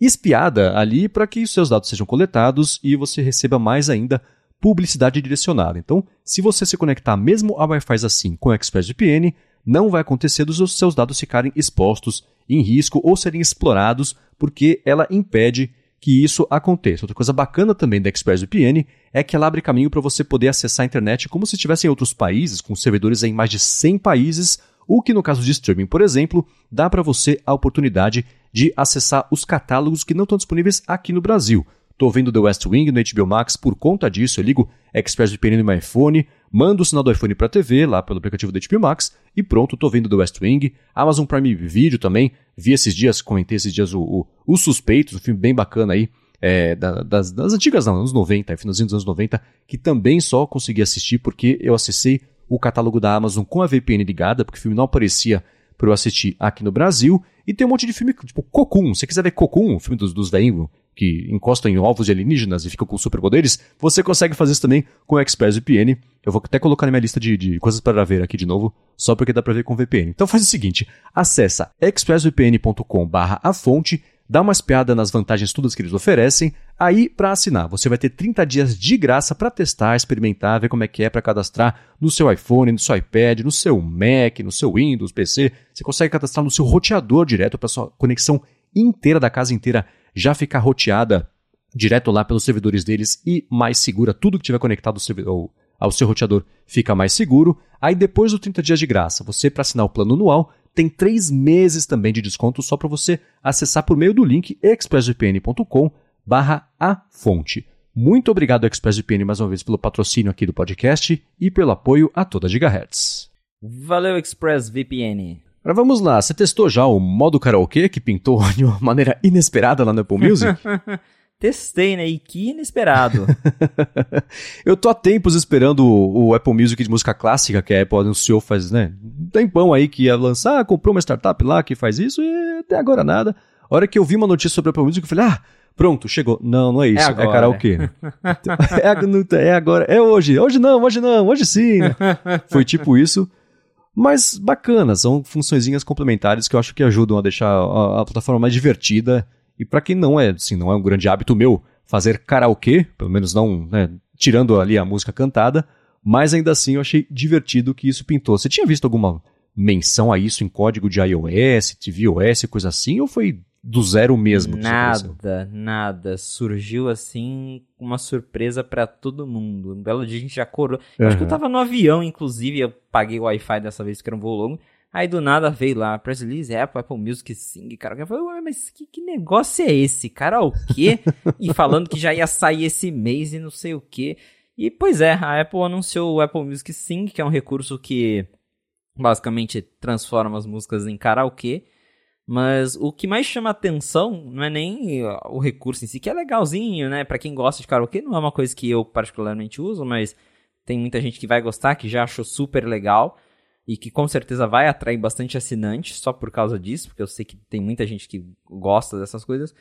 [SPEAKER 1] espiada ali para que seus dados sejam coletados e você receba mais ainda publicidade direcionada. Então, se você se conectar mesmo a Wi-Fi assim com o ExpressVPN, não vai acontecer dos seus dados ficarem expostos em risco ou serem explorados, porque ela impede que isso aconteça. Outra coisa bacana também da ExpressVPN é que ela abre caminho para você poder acessar a internet como se estivesse em outros países, com servidores em mais de 100 países, o que no caso de streaming, por exemplo, dá para você a oportunidade de acessar os catálogos que não estão disponíveis aqui no Brasil. Estou vendo The West Wing no HBO Max por conta disso. Eu ligo ExpressVPN no meu iPhone, mando o sinal do iPhone para a TV, lá pelo aplicativo do HBO Max, e pronto, estou vendo The West Wing. Amazon Prime Video também. Vi esses dias, comentei esses dias o, o Os Suspeitos, um filme bem bacana aí. É, das, das, antigas, não, anos 90, finalzinho dos anos 90, que também só consegui assistir porque eu acessei o catálogo da Amazon com a VPN ligada, porque o filme não aparecia para eu assistir aqui no Brasil. E tem um monte de filme, tipo Cocoon. Se você quiser ver Cocoon, o filme dos, dos velhinhos que encostam em ovos de alienígenas e ficam com superpoderes, você consegue fazer isso também com ExpressVPN. Eu vou até colocar na minha lista de, de coisas para ver aqui de novo, só porque dá para ver com VPN. Então faz o seguinte, acessa expressvpn.com barra a fonte, dá uma espiada nas vantagens todas que eles oferecem, aí para assinar você vai ter 30 dias de graça para testar, experimentar, ver como é que é para cadastrar no seu iPhone, no seu iPad, no seu Mac, no seu Windows, PC. Você consegue cadastrar no seu roteador direto para sua conexão inteira da casa inteira já ficar roteada direto lá pelos servidores deles e mais segura. Tudo que tiver conectado ao, ao seu roteador fica mais seguro. Aí depois dos 30 dias de graça, você para assinar o plano anual tem três meses também de desconto só para você acessar por meio do link expressvpn.com barra a fonte. Muito obrigado ExpressVPN mais uma vez pelo patrocínio aqui do podcast e pelo apoio a toda Gigahertz.
[SPEAKER 2] Valeu ExpressVPN.
[SPEAKER 1] Agora vamos lá, você testou já o modo karaokê que pintou de uma maneira inesperada lá no Apple Music?
[SPEAKER 2] testei, né? E que inesperado.
[SPEAKER 1] eu tô há tempos esperando o, o, Apple Music de música clássica, que a Apple anunciou faz, né? Um tempão aí que ia lançar, comprou uma startup lá que faz isso e até agora nada. A hora que eu vi uma notícia sobre o Apple Music, eu falei, ah, pronto, chegou. Não, não é isso, é, agora. é karaokê. é, é agora, é hoje. Hoje não, hoje não, hoje sim. Foi tipo isso. Mas bacana, são funçõezinhas complementares que eu acho que ajudam a deixar a, a plataforma mais divertida. E para quem não é, assim, não é um grande hábito meu fazer karaokê, pelo menos não, né, tirando ali a música cantada, mas ainda assim eu achei divertido que isso pintou. Você tinha visto alguma menção a isso em código de iOS, tvOS, coisa assim, ou foi do zero mesmo?
[SPEAKER 2] Nada, nada. Surgiu assim uma surpresa para todo mundo. Um belo dia a gente já corou. Uhum. Acho que eu tava no avião, inclusive, eu paguei o Wi-Fi dessa vez que era um voo longo. Aí do nada veio lá, press release, Apple, Apple Music, Sing, cara. Eu falei, mas que, que negócio é esse? Cara, o quê? e falando que já ia sair esse mês e não sei o quê. E pois é, a Apple anunciou o Apple Music Sing, que é um recurso que basicamente transforma as músicas em karaokê. Mas o que mais chama atenção não é nem o recurso em si, que é legalzinho, né? Para quem gosta de karaokê, não é uma coisa que eu particularmente uso, mas tem muita gente que vai gostar, que já achou super legal e que com certeza vai atrair bastante assinantes só por causa disso, porque eu sei que tem muita gente que gosta dessas coisas.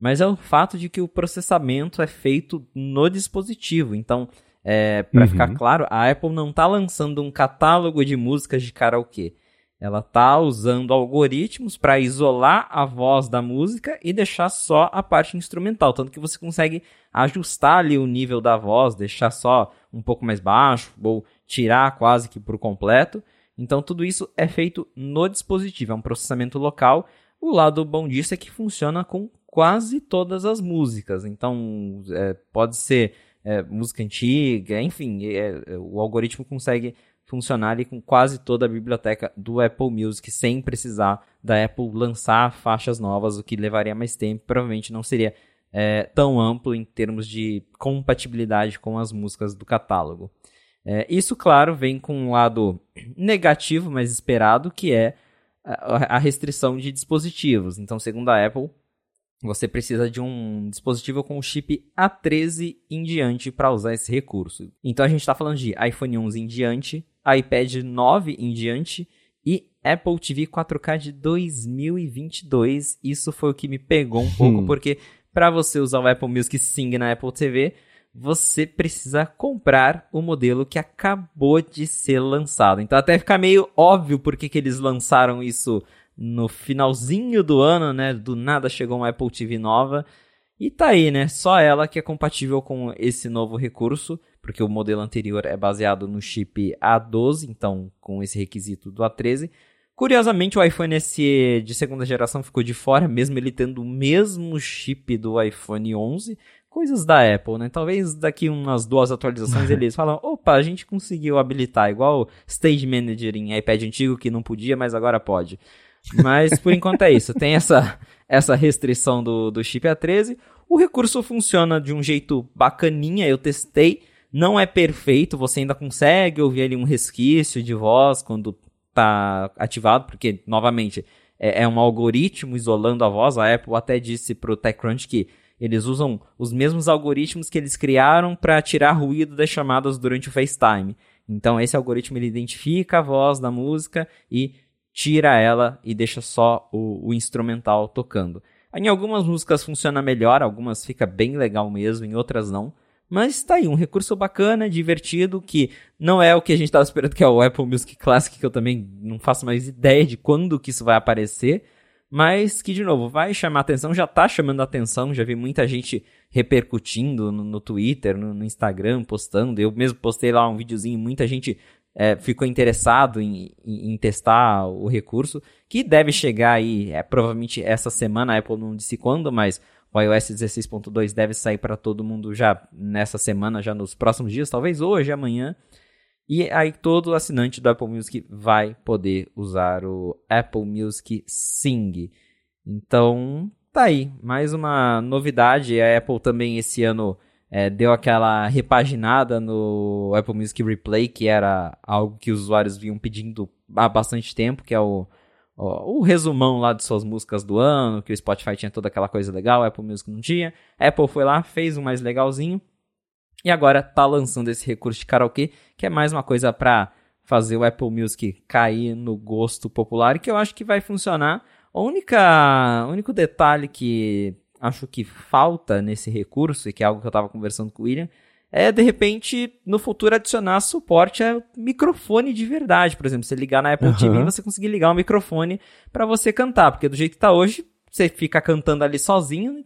[SPEAKER 2] Mas é o fato de que o processamento é feito no dispositivo. Então, é, para uhum. ficar claro, a Apple não está lançando um catálogo de músicas de karaokê ela está usando algoritmos para isolar a voz da música e deixar só a parte instrumental, tanto que você consegue ajustar ali o nível da voz, deixar só um pouco mais baixo ou tirar quase que por completo. Então tudo isso é feito no dispositivo, é um processamento local. O lado bom disso é que funciona com quase todas as músicas. Então é, pode ser é, música antiga, enfim, é, o algoritmo consegue funcionar ali com quase toda a biblioteca do Apple Music sem precisar da Apple lançar faixas novas, o que levaria mais tempo, provavelmente não seria é, tão amplo em termos de compatibilidade com as músicas do catálogo. É, isso, claro, vem com um lado negativo, mas esperado, que é a restrição de dispositivos. Então, segundo a Apple, você precisa de um dispositivo com o chip A13 em diante para usar esse recurso. Então a gente está falando de iPhone 11 em diante, iPad 9 em diante e Apple TV 4K de 2022. Isso foi o que me pegou um pouco, hum. porque para você usar o Apple Music Sing na Apple TV, você precisa comprar o modelo que acabou de ser lançado. Então até fica meio óbvio por que eles lançaram isso no finalzinho do ano, né? Do nada chegou uma Apple TV nova. E tá aí, né? Só ela que é compatível com esse novo recurso porque o modelo anterior é baseado no chip A12, então com esse requisito do A13. Curiosamente, o iPhone SE de segunda geração ficou de fora, mesmo ele tendo o mesmo chip do iPhone 11. Coisas da Apple, né? Talvez daqui umas duas atualizações eles falam: opa, a gente conseguiu habilitar, igual Stage Manager em iPad antigo que não podia, mas agora pode. Mas por enquanto é isso. Tem essa, essa restrição do, do chip A13. O recurso funciona de um jeito bacaninha, eu testei não é perfeito, você ainda consegue ouvir ali um resquício de voz quando tá ativado, porque, novamente, é, é um algoritmo isolando a voz. A Apple até disse pro TechCrunch que eles usam os mesmos algoritmos que eles criaram para tirar ruído das chamadas durante o FaceTime. Então, esse algoritmo ele identifica a voz da música e tira ela e deixa só o, o instrumental tocando. Em algumas músicas funciona melhor, algumas fica bem legal mesmo, em outras não. Mas tá aí, um recurso bacana, divertido, que não é o que a gente estava esperando, que é o Apple Music Classic, que eu também não faço mais ideia de quando que isso vai aparecer. Mas que, de novo, vai chamar atenção, já tá chamando atenção, já vi muita gente repercutindo no, no Twitter, no, no, Instagram, postando. Eu mesmo postei lá um videozinho, muita gente é, ficou interessado em, em, em, testar o recurso, que deve chegar aí, é, provavelmente essa semana, a Apple não disse quando, mas o iOS 16.2 deve sair para todo mundo já nessa semana, já nos próximos dias, talvez hoje, amanhã. E aí todo assinante do Apple Music vai poder usar o Apple Music Sing. Então, tá aí, mais uma novidade. A Apple também esse ano é, deu aquela repaginada no Apple Music Replay, que era algo que os usuários vinham pedindo há bastante tempo, que é o ó, o resumão lá de suas músicas do ano, que o Spotify tinha toda aquela coisa legal, a Apple Music não tinha. A Apple foi lá, fez um mais legalzinho. E agora tá lançando esse recurso de karaokê, que é mais uma coisa para fazer o Apple Music cair no gosto popular, e que eu acho que vai funcionar. O única, único detalhe que acho que falta nesse recurso, e que é algo que eu estava conversando com o William, é de repente no futuro adicionar suporte a microfone de verdade. Por exemplo, você ligar na Apple uhum. TV você conseguir ligar um microfone para você cantar, porque do jeito que tá hoje, você fica cantando ali sozinho e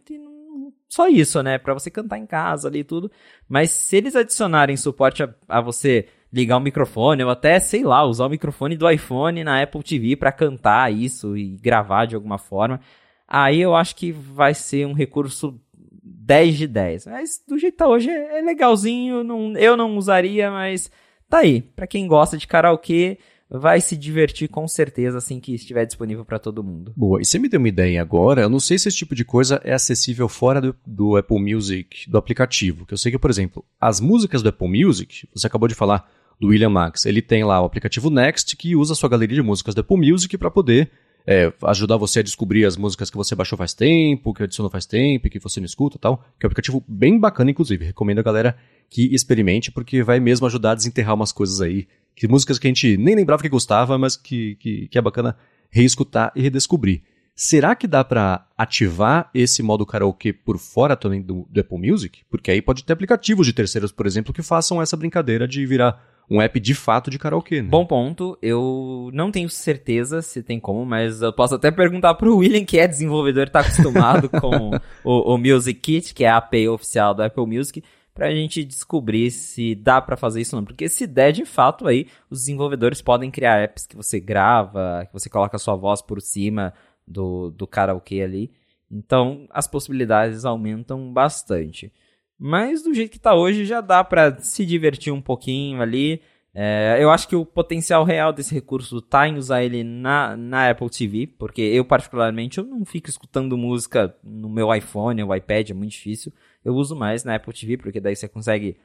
[SPEAKER 2] só isso, né? Para você cantar em casa ali e tudo. Mas se eles adicionarem suporte a, a você ligar o microfone, ou até, sei lá, usar o microfone do iPhone na Apple TV para cantar isso e gravar de alguma forma, aí eu acho que vai ser um recurso 10 de 10. Mas do jeito que tá hoje é, é legalzinho, não, eu não usaria, mas tá aí. Para quem gosta de karaokê, vai se divertir com certeza assim que estiver disponível para todo mundo.
[SPEAKER 1] Boa, e você me deu uma ideia agora, eu não sei se esse tipo de coisa é acessível fora do, do Apple Music, do aplicativo, que eu sei que, por exemplo, as músicas do Apple Music, você acabou de falar do William Max, ele tem lá o aplicativo Next que usa a sua galeria de músicas do Apple Music para poder é, ajudar você a descobrir as músicas que você baixou faz tempo, que adicionou faz tempo, que você não escuta tal. Que é um aplicativo bem bacana, inclusive. Recomendo a galera que experimente, porque vai mesmo ajudar a desenterrar umas coisas aí. Que músicas que a gente nem lembrava que gostava, mas que, que, que é bacana reescutar e redescobrir. Será que dá para ativar esse modo karaokê por fora também do, do Apple Music? Porque aí pode ter aplicativos de terceiros, por exemplo, que façam essa brincadeira de virar um app de fato de karaokê, né?
[SPEAKER 2] Bom ponto. Eu não tenho certeza se tem como, mas eu posso até perguntar pro William, que é desenvolvedor e tá acostumado com o, o, Music Kit, que é a API oficial do Apple Music, pra gente descobrir se dá para fazer isso ou não. Porque se der de fato aí, os desenvolvedores podem criar apps que você grava, que você coloca a sua voz por cima do, do karaokê ali. Então, as possibilidades aumentam bastante. Mas do jeito que tá hoje já dá para se divertir um pouquinho ali. É, eu acho que o potencial real desse recurso tá em usar ele na, na Apple TV, porque eu particularmente eu não fico escutando música no meu iPhone ou iPad, é muito difícil. Eu uso mais na Apple TV, porque daí você consegue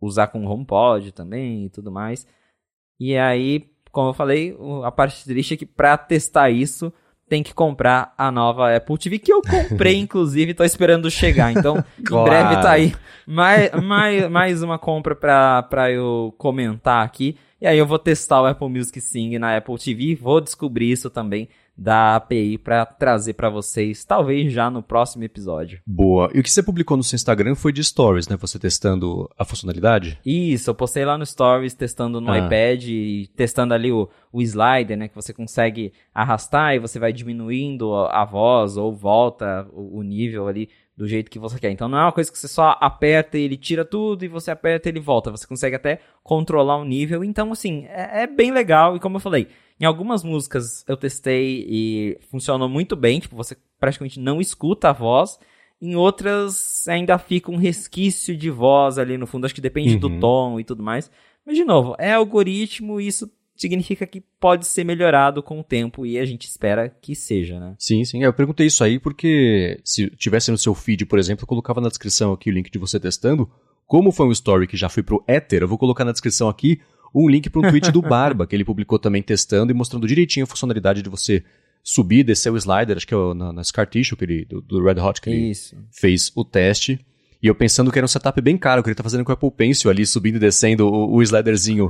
[SPEAKER 2] usar com o HomePod também e tudo mais. E aí, como eu falei, a parte triste é que para testar isso, tem que comprar a nova Apple TV, que eu comprei, inclusive, tô esperando chegar. Então, claro. em breve tá aí mais, mais, mais uma compra pra, pra eu comentar aqui. E aí eu vou testar o Apple Music Sing na Apple TV, vou descobrir isso também da API para trazer para vocês, talvez já no próximo episódio.
[SPEAKER 1] Boa. E o que você publicou no seu Instagram foi de Stories, né? Você testando a funcionalidade?
[SPEAKER 2] Isso, eu postei lá no Stories testando no ah. iPad e testando ali o, o slider, né? Que você consegue arrastar e você vai diminuindo a voz ou volta o, o nível ali do jeito que você quer. Então não é uma coisa que você só aperta e ele tira tudo e você aperta e ele volta. Você consegue até controlar o nível. Então, assim, é, é bem legal. E como eu falei, em algumas músicas eu testei e funcionou muito bem, tipo, você praticamente não escuta a voz. Em outras ainda fica um resquício de voz ali no fundo, acho que depende uhum. do tom e tudo mais. Mas de novo, é algoritmo e isso significa que pode ser melhorado com o tempo e a gente espera que seja, né?
[SPEAKER 1] Sim, sim. Eu perguntei isso aí porque se tivesse no seu feed, por exemplo, eu colocava na descrição aqui o link de você testando. Como foi um story que já foi pro Ether, eu vou colocar na descrição aqui um link para um tweet do Barba, que ele publicou também testando e mostrando direitinho a funcionalidade de você subir, descer o slider, acho que é na, na Scar Tissue que ele, do, do Red Hot que ele Isso. fez o teste. E eu pensando que era um setup bem caro, que ele tá fazendo com o Apple Pencil ali, subindo e descendo o, o sliderzinho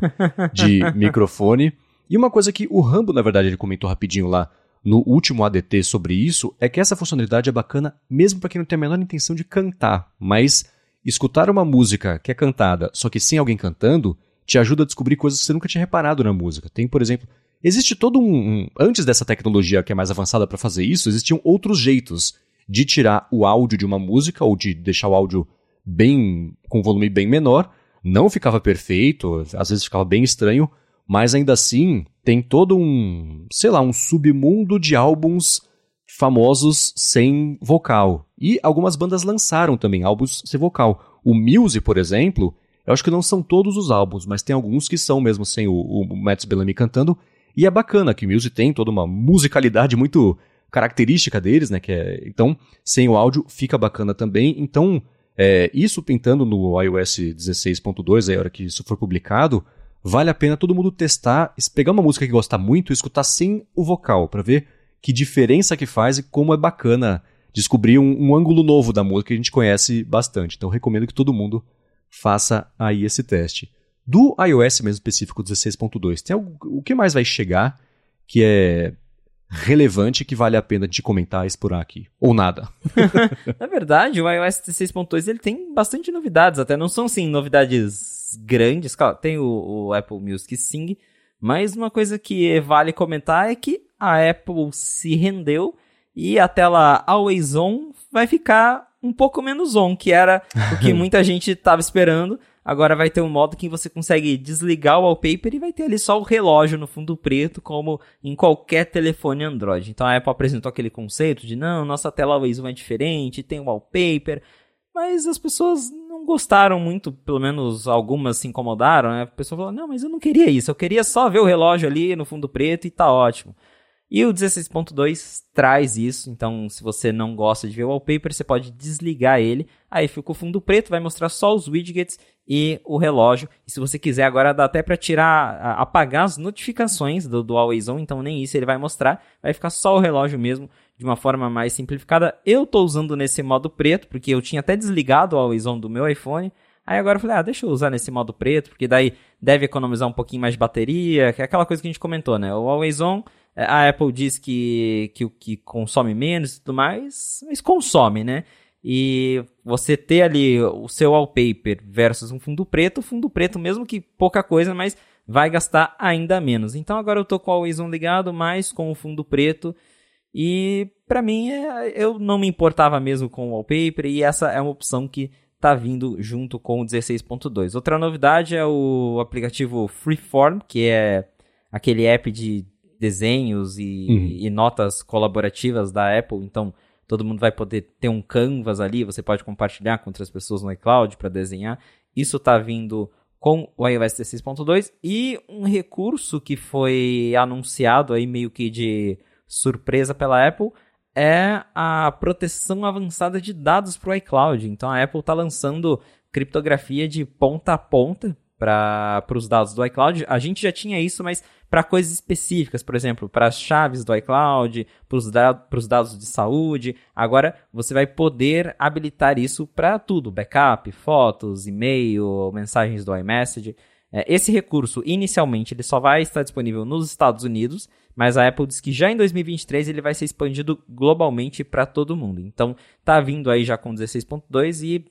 [SPEAKER 1] de microfone. E uma coisa que o Rambo, na verdade, ele comentou rapidinho lá no último ADT sobre isso, é que essa funcionalidade é bacana mesmo para quem não tem a menor intenção de cantar, mas escutar uma música que é cantada, só que sem alguém cantando, te ajuda a descobrir coisas que você nunca tinha reparado na música. Tem, por exemplo, existe todo um, um antes dessa tecnologia que é mais avançada para fazer isso, existiam outros jeitos de tirar o áudio de uma música ou de deixar o áudio bem com volume bem menor. Não ficava perfeito, às vezes ficava bem estranho, mas ainda assim tem todo um, sei lá, um submundo de álbuns famosos sem vocal. E algumas bandas lançaram também álbuns sem vocal. O Muse, por exemplo, eu acho que não são todos os álbuns, mas tem alguns que são mesmo sem o, o Matt Bellamy cantando. E é bacana que o Muse tem toda uma musicalidade muito característica deles, né? Que é, então, sem o áudio fica bacana também. Então, é, isso pintando no iOS 16.2, a hora que isso for publicado, vale a pena todo mundo testar, pegar uma música que gosta muito e escutar sem o vocal, para ver que diferença que faz e como é bacana descobrir um, um, ângulo novo da música que a gente conhece bastante. Então recomendo que todo mundo faça aí esse teste. Do iOS mesmo específico 16.2, tem algo, o que mais vai chegar que é relevante que vale a pena de comentar e explorar aqui? Ou nada?
[SPEAKER 2] Na verdade, o iOS 16.2 ele tem bastante novidades, até não são sim novidades grandes, claro, tem o, o Apple Music Sing, mas uma coisa que vale comentar é que a Apple se rendeu e a tela Always On vai ficar um pouco menos on, que era o que muita gente estava esperando. Agora vai ter um modo que você consegue desligar o wallpaper e vai ter ali só o relógio no fundo preto, como em qualquer telefone Android. Então a Apple apresentou aquele conceito de não, nossa tela Always On é diferente, tem wallpaper, mas as pessoas não gostaram muito, pelo menos algumas se incomodaram, né? A pessoa falou, não, mas eu não queria isso, eu queria só ver o relógio ali no fundo preto e tá ótimo. E o 16.2 traz isso, então se você não gosta de ver o wallpaper, você pode desligar ele, aí fica o fundo preto, vai mostrar só os widgets e o relógio. E se você quiser agora dá até para tirar, apagar as notificações do, do Always On, então nem isso ele vai mostrar, vai ficar só o relógio mesmo, de uma forma mais simplificada. Eu estou usando nesse modo preto, porque eu tinha até desligado o Always On do meu iPhone, Aí agora eu falei, ah, deixa eu usar nesse modo preto, porque daí deve economizar um pouquinho mais de bateria, que é aquela coisa que a gente comentou, né? O Always On a Apple diz que, que, que consome menos e tudo mais, mas consome, né? E você ter ali o seu wallpaper versus um fundo preto, fundo preto mesmo que pouca coisa, mas vai gastar ainda menos. Então agora eu tô com o Always On ligado, mais com o fundo preto. E para mim é, eu não me importava mesmo com o wallpaper e essa é uma opção que tá vindo junto com o 16.2. Outra novidade é o aplicativo Freeform, que é aquele app de desenhos e, uhum. e, notas colaborativas da Apple, então todo mundo vai poder ter um canvas ali, você pode compartilhar com outras pessoas no iCloud para desenhar. Isso está vindo com o iOS 16.2 e um recurso que foi anunciado aí meio que de surpresa pela Apple é a proteção avançada de dados para o iCloud. Então a Apple está lançando criptografia de ponta a ponta para os dados do iCloud. A gente já tinha isso, mas para coisas específicas, por exemplo, para as chaves do iCloud, para os da dados de saúde. Agora você vai poder habilitar isso para tudo: backup, fotos, e-mail, mensagens do iMessage. É, esse recurso, inicialmente, ele só vai estar disponível nos Estados Unidos, mas a Apple diz que já em 2023 ele vai ser expandido globalmente para todo mundo. Então, tá vindo aí já com 16.2 e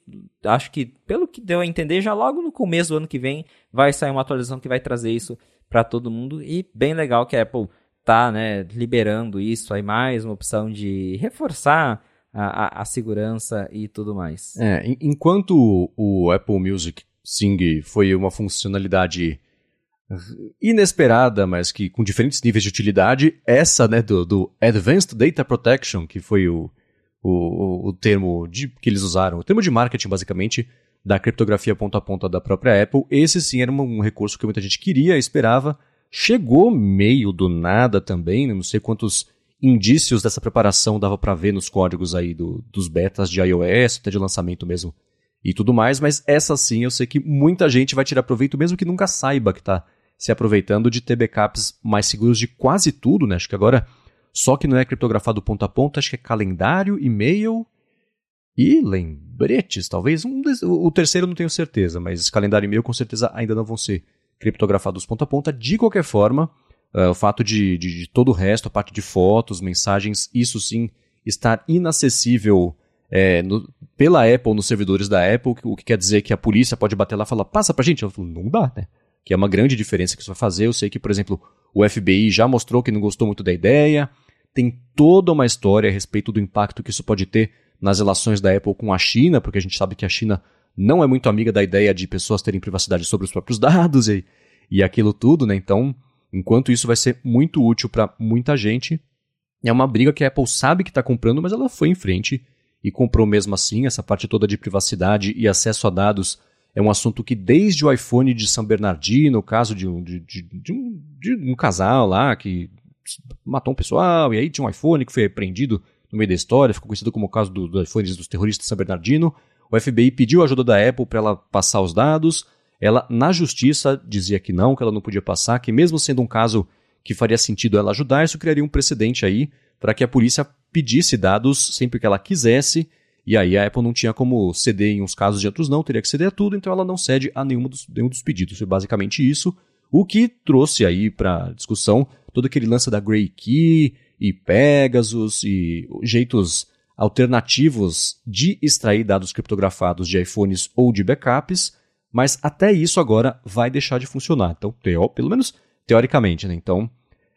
[SPEAKER 2] acho que, pelo que deu a entender, já logo no começo do ano que vem vai sair uma atualização que vai trazer isso para todo mundo e bem legal que a Apple tá, né, liberando isso aí mais uma opção de reforçar a, a, a segurança e tudo mais.
[SPEAKER 1] É, enquanto o Apple Music Sing foi uma funcionalidade inesperada, mas que com diferentes níveis de utilidade, essa né, do, do Advanced Data Protection, que foi o, o, o termo de, que eles usaram, o termo de marketing basicamente, da criptografia ponto a ponto da própria Apple, esse sim era um recurso que muita gente queria, esperava, chegou meio do nada também, né, não sei quantos indícios dessa preparação dava para ver nos códigos aí do, dos betas de iOS, até de lançamento mesmo e tudo mais, mas essa sim eu sei que muita gente vai tirar proveito, mesmo que nunca saiba que está se aproveitando de ter backups mais seguros de quase tudo, né? Acho que agora só que não é criptografado ponto a ponto, acho que é calendário, e-mail e lembretes, talvez. Um. O terceiro não tenho certeza, mas calendário e e-mail com certeza ainda não vão ser criptografados ponto a ponta. De qualquer forma, uh, o fato de, de, de, todo o resto, a parte de fotos, mensagens, isso sim estar inacessível é, no, pela Apple, nos servidores da Apple, o que quer dizer que a polícia pode bater lá e falar, passa pra gente. Eu falo, não dá, né? Que é uma grande diferença que isso vai fazer. Eu sei que, por exemplo, o FBI já mostrou que não gostou muito da ideia. Tem toda uma história a respeito do impacto que isso pode ter nas relações da Apple com a China, porque a gente sabe que a China não é muito amiga da ideia de pessoas terem privacidade sobre os próprios dados e, e aquilo tudo, né? Então, enquanto isso vai ser muito útil para muita gente, é uma briga que a Apple sabe que está comprando, mas ela foi em frente e comprou mesmo assim. Essa parte toda de privacidade e acesso a dados é um assunto que desde o iPhone de São Bernardino, o caso de um, de, de, de, um, de um casal lá que matou um pessoal, e aí tinha um iPhone que foi apreendido no meio da história, ficou conhecido como o caso do, do iPhone dos terroristas de São Bernardino. O FBI pediu ajuda da Apple para ela passar os dados. ela na justiça dizia que não, que ela não podia passar, que mesmo sendo um caso que faria sentido ela ajudar, isso criaria um precedente aí para que a polícia pedisse dados sempre que ela quisesse, e aí a Apple não tinha como ceder em uns casos e outros não, teria que ceder a tudo, então ela não cede a nenhum dos, nenhum dos pedidos. Foi basicamente isso, o que trouxe aí para discussão todo aquele lance da Grey Key e Pegasus e jeitos alternativos de extrair dados criptografados de iPhones ou de backups, mas até isso agora vai deixar de funcionar. Então, pelo menos teoricamente, né? Então,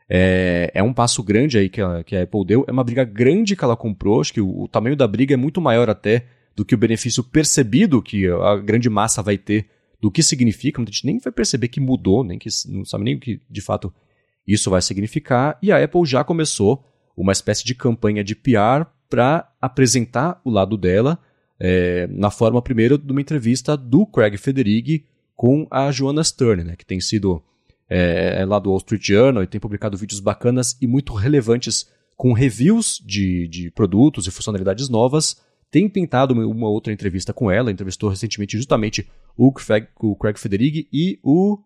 [SPEAKER 1] é, é, um passo grande aí que a, que a, Apple deu. É uma briga grande que ela comprou. Acho que o, o, tamanho da briga é muito maior até do que o benefício percebido que a grande massa vai ter do que significa. Muita gente nem vai perceber que mudou, nem que não sabe nem o que de fato isso vai significar. E a Apple já começou uma espécie de campanha de PR para apresentar o lado dela é, na forma, primeiro, de uma entrevista do Craig Federighi com a Joanna Stern, né, que tem sido é, é, lá do Wall Street Journal e tem publicado vídeos bacanas e muito relevantes com reviews de, de produtos e funcionalidades novas. Tem tentado uma, outra entrevista com ela, entrevistou recentemente justamente o Craig, o Craig Federighi e o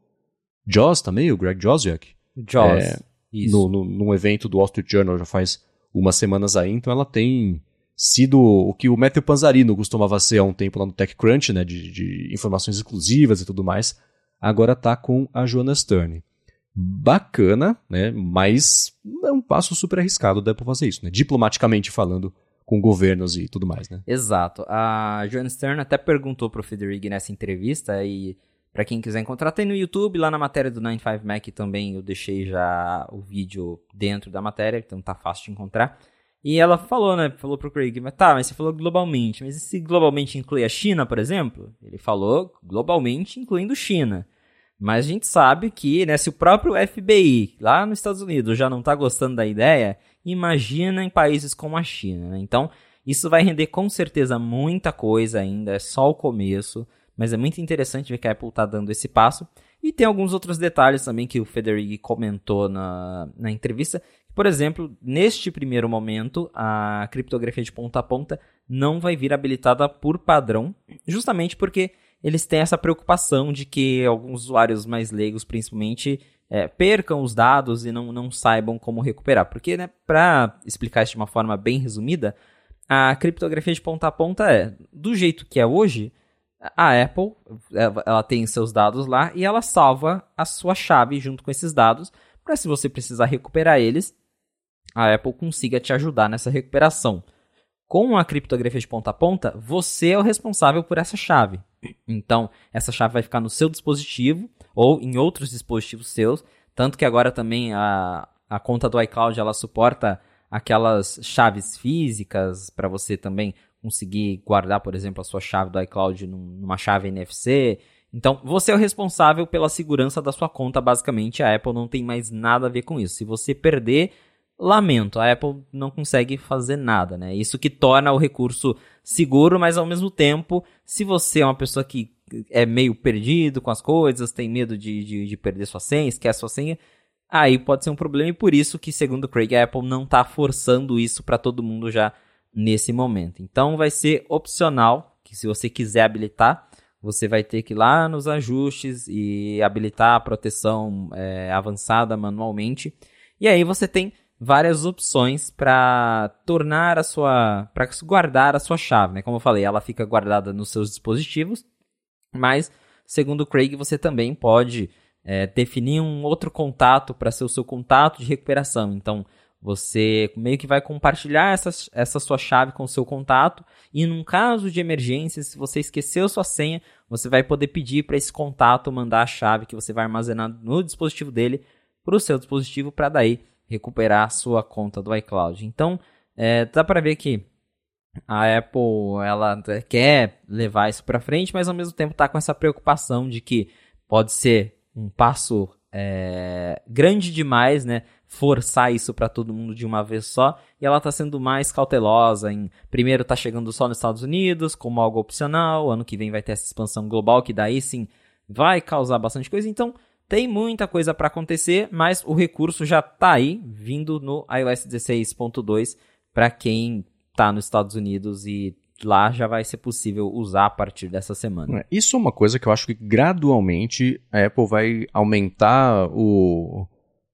[SPEAKER 1] Joss também, o Greg Josiak.
[SPEAKER 2] Joss, é,
[SPEAKER 1] isso. No, no, num evento do Wall Street Journal já faz umas semanas aí, então ela tem sido o que o Matthew Panzarino costumava ser há um tempo lá no TechCrunch, né, de, de informações exclusivas e tudo mais, agora tá com a Joanna Stern. Bacana, né, mas é um passo super arriscado da Apple fazer isso, né, diplomaticamente falando, com governos e tudo mais, né.
[SPEAKER 2] Exato. A Joanna Stern até perguntou pro Federighi nessa entrevista e para quem quiser encontrar, tem no YouTube, lá na matéria do 95Mac também eu deixei já o vídeo dentro da matéria, então tá fácil de encontrar. E ela falou, né? Falou pro Craig, mas tá, mas você falou globalmente. Mas e se globalmente inclui a China, por exemplo? Ele falou globalmente incluindo China. Mas a gente sabe que, né, se o próprio FBI lá nos Estados Unidos já não está gostando da ideia, imagina em países como a China. Né? Então, isso vai render com certeza muita coisa ainda, é só o começo. Mas é muito interessante ver que a Apple está dando esse passo. E tem alguns outros detalhes também que o Federighi comentou na, na entrevista. Por exemplo, neste primeiro momento, a criptografia de ponta a ponta não vai vir habilitada por padrão, justamente porque eles têm essa preocupação de que alguns usuários mais leigos, principalmente, é, percam os dados e não, não saibam como recuperar. Porque, né, para explicar isso de uma forma bem resumida, a criptografia de ponta a ponta é, do jeito que é hoje, a Apple ela tem seus dados lá e ela salva a sua chave junto com esses dados para se você precisar recuperar eles, a Apple consiga te ajudar nessa recuperação. Com a criptografia de ponta a ponta, você é o responsável por essa chave. Então, essa chave vai ficar no seu dispositivo ou em outros dispositivos seus, tanto que agora também a, a conta do iCloud ela suporta aquelas chaves físicas para você também conseguir guardar, por exemplo, a sua chave do iCloud numa chave NFC. Então, você é o responsável pela segurança da sua conta, basicamente. A Apple não tem mais nada a ver com isso. Se você perder, lamento, a Apple não consegue fazer nada, né? Isso que torna o recurso seguro, mas ao mesmo tempo, se você é uma pessoa que é meio perdido com as coisas, tem medo de, de, de perder sua senha, esquece sua senha, aí pode ser um problema e por isso que, segundo o Craig, a Apple não está forçando isso para todo mundo já nesse momento. Então vai ser opcional, que se você quiser habilitar, você vai ter que ir lá nos ajustes e habilitar a proteção é, avançada manualmente. E aí você tem várias opções para tornar a sua, para guardar a sua chave, né? Como eu falei, ela fica guardada nos seus dispositivos, mas segundo Craig você também pode é, definir um outro contato para ser o seu contato de recuperação. Então você meio que vai compartilhar essa, essa sua chave com o seu contato e num caso de emergência, se você esqueceu sua senha, você vai poder pedir para esse contato mandar a chave que você vai armazenar no dispositivo dele para o seu dispositivo para daí recuperar sua conta do iCloud. Então, é, dá para ver que a Apple ela quer levar isso para frente, mas ao mesmo tempo está com essa preocupação de que pode ser um passo é, grande demais, né? forçar isso para todo mundo de uma vez só, e ela está sendo mais cautelosa em primeiro tá chegando só nos Estados Unidos como algo opcional, ano que vem vai ter essa expansão global que daí sim vai causar bastante coisa. Então, tem muita coisa para acontecer, mas o recurso já está aí, vindo no iOS 16.2 para quem está nos Estados Unidos e lá já vai ser possível usar a partir dessa semana.
[SPEAKER 1] É, isso é uma coisa que eu acho que gradualmente a Apple vai aumentar o,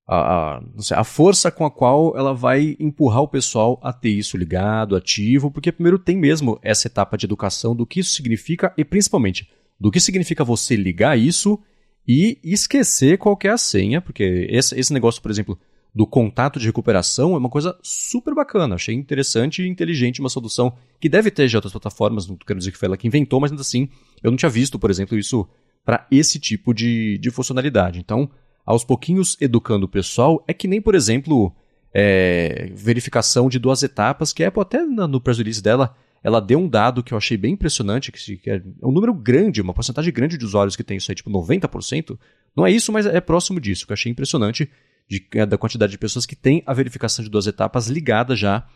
[SPEAKER 1] a, a, sei, a, força com a qual ela vai empurrar o pessoal a ter isso ligado, ativo, porque primeiro tem mesmo essa etapa de educação do que isso significa e principalmente do que significa você ligar isso e esquecer qual é senha, porque esse, esse negócio, por exemplo, do contato de recuperação é uma coisa super bacana. Achei interessante e inteligente uma solução que deve ter de outras plataformas, não quero dizer que foi ela que inventou, mas ainda assim, eu não tinha visto, por exemplo, isso para esse tipo de, de funcionalidade. Então, aos pouquinhos educando o pessoal, é que nem, por exemplo, é, verificação de duas etapas, que a Apple até no press release dela, ela deu um dado que eu achei bem impressionante, que é um número grande, uma porcentagem grande de usuários que tem isso aí, tipo 90%. Não é isso, mas é próximo disso, que eu achei impressionante de, é, da quantidade de pessoas que têm a verificação de duas etapas ligada já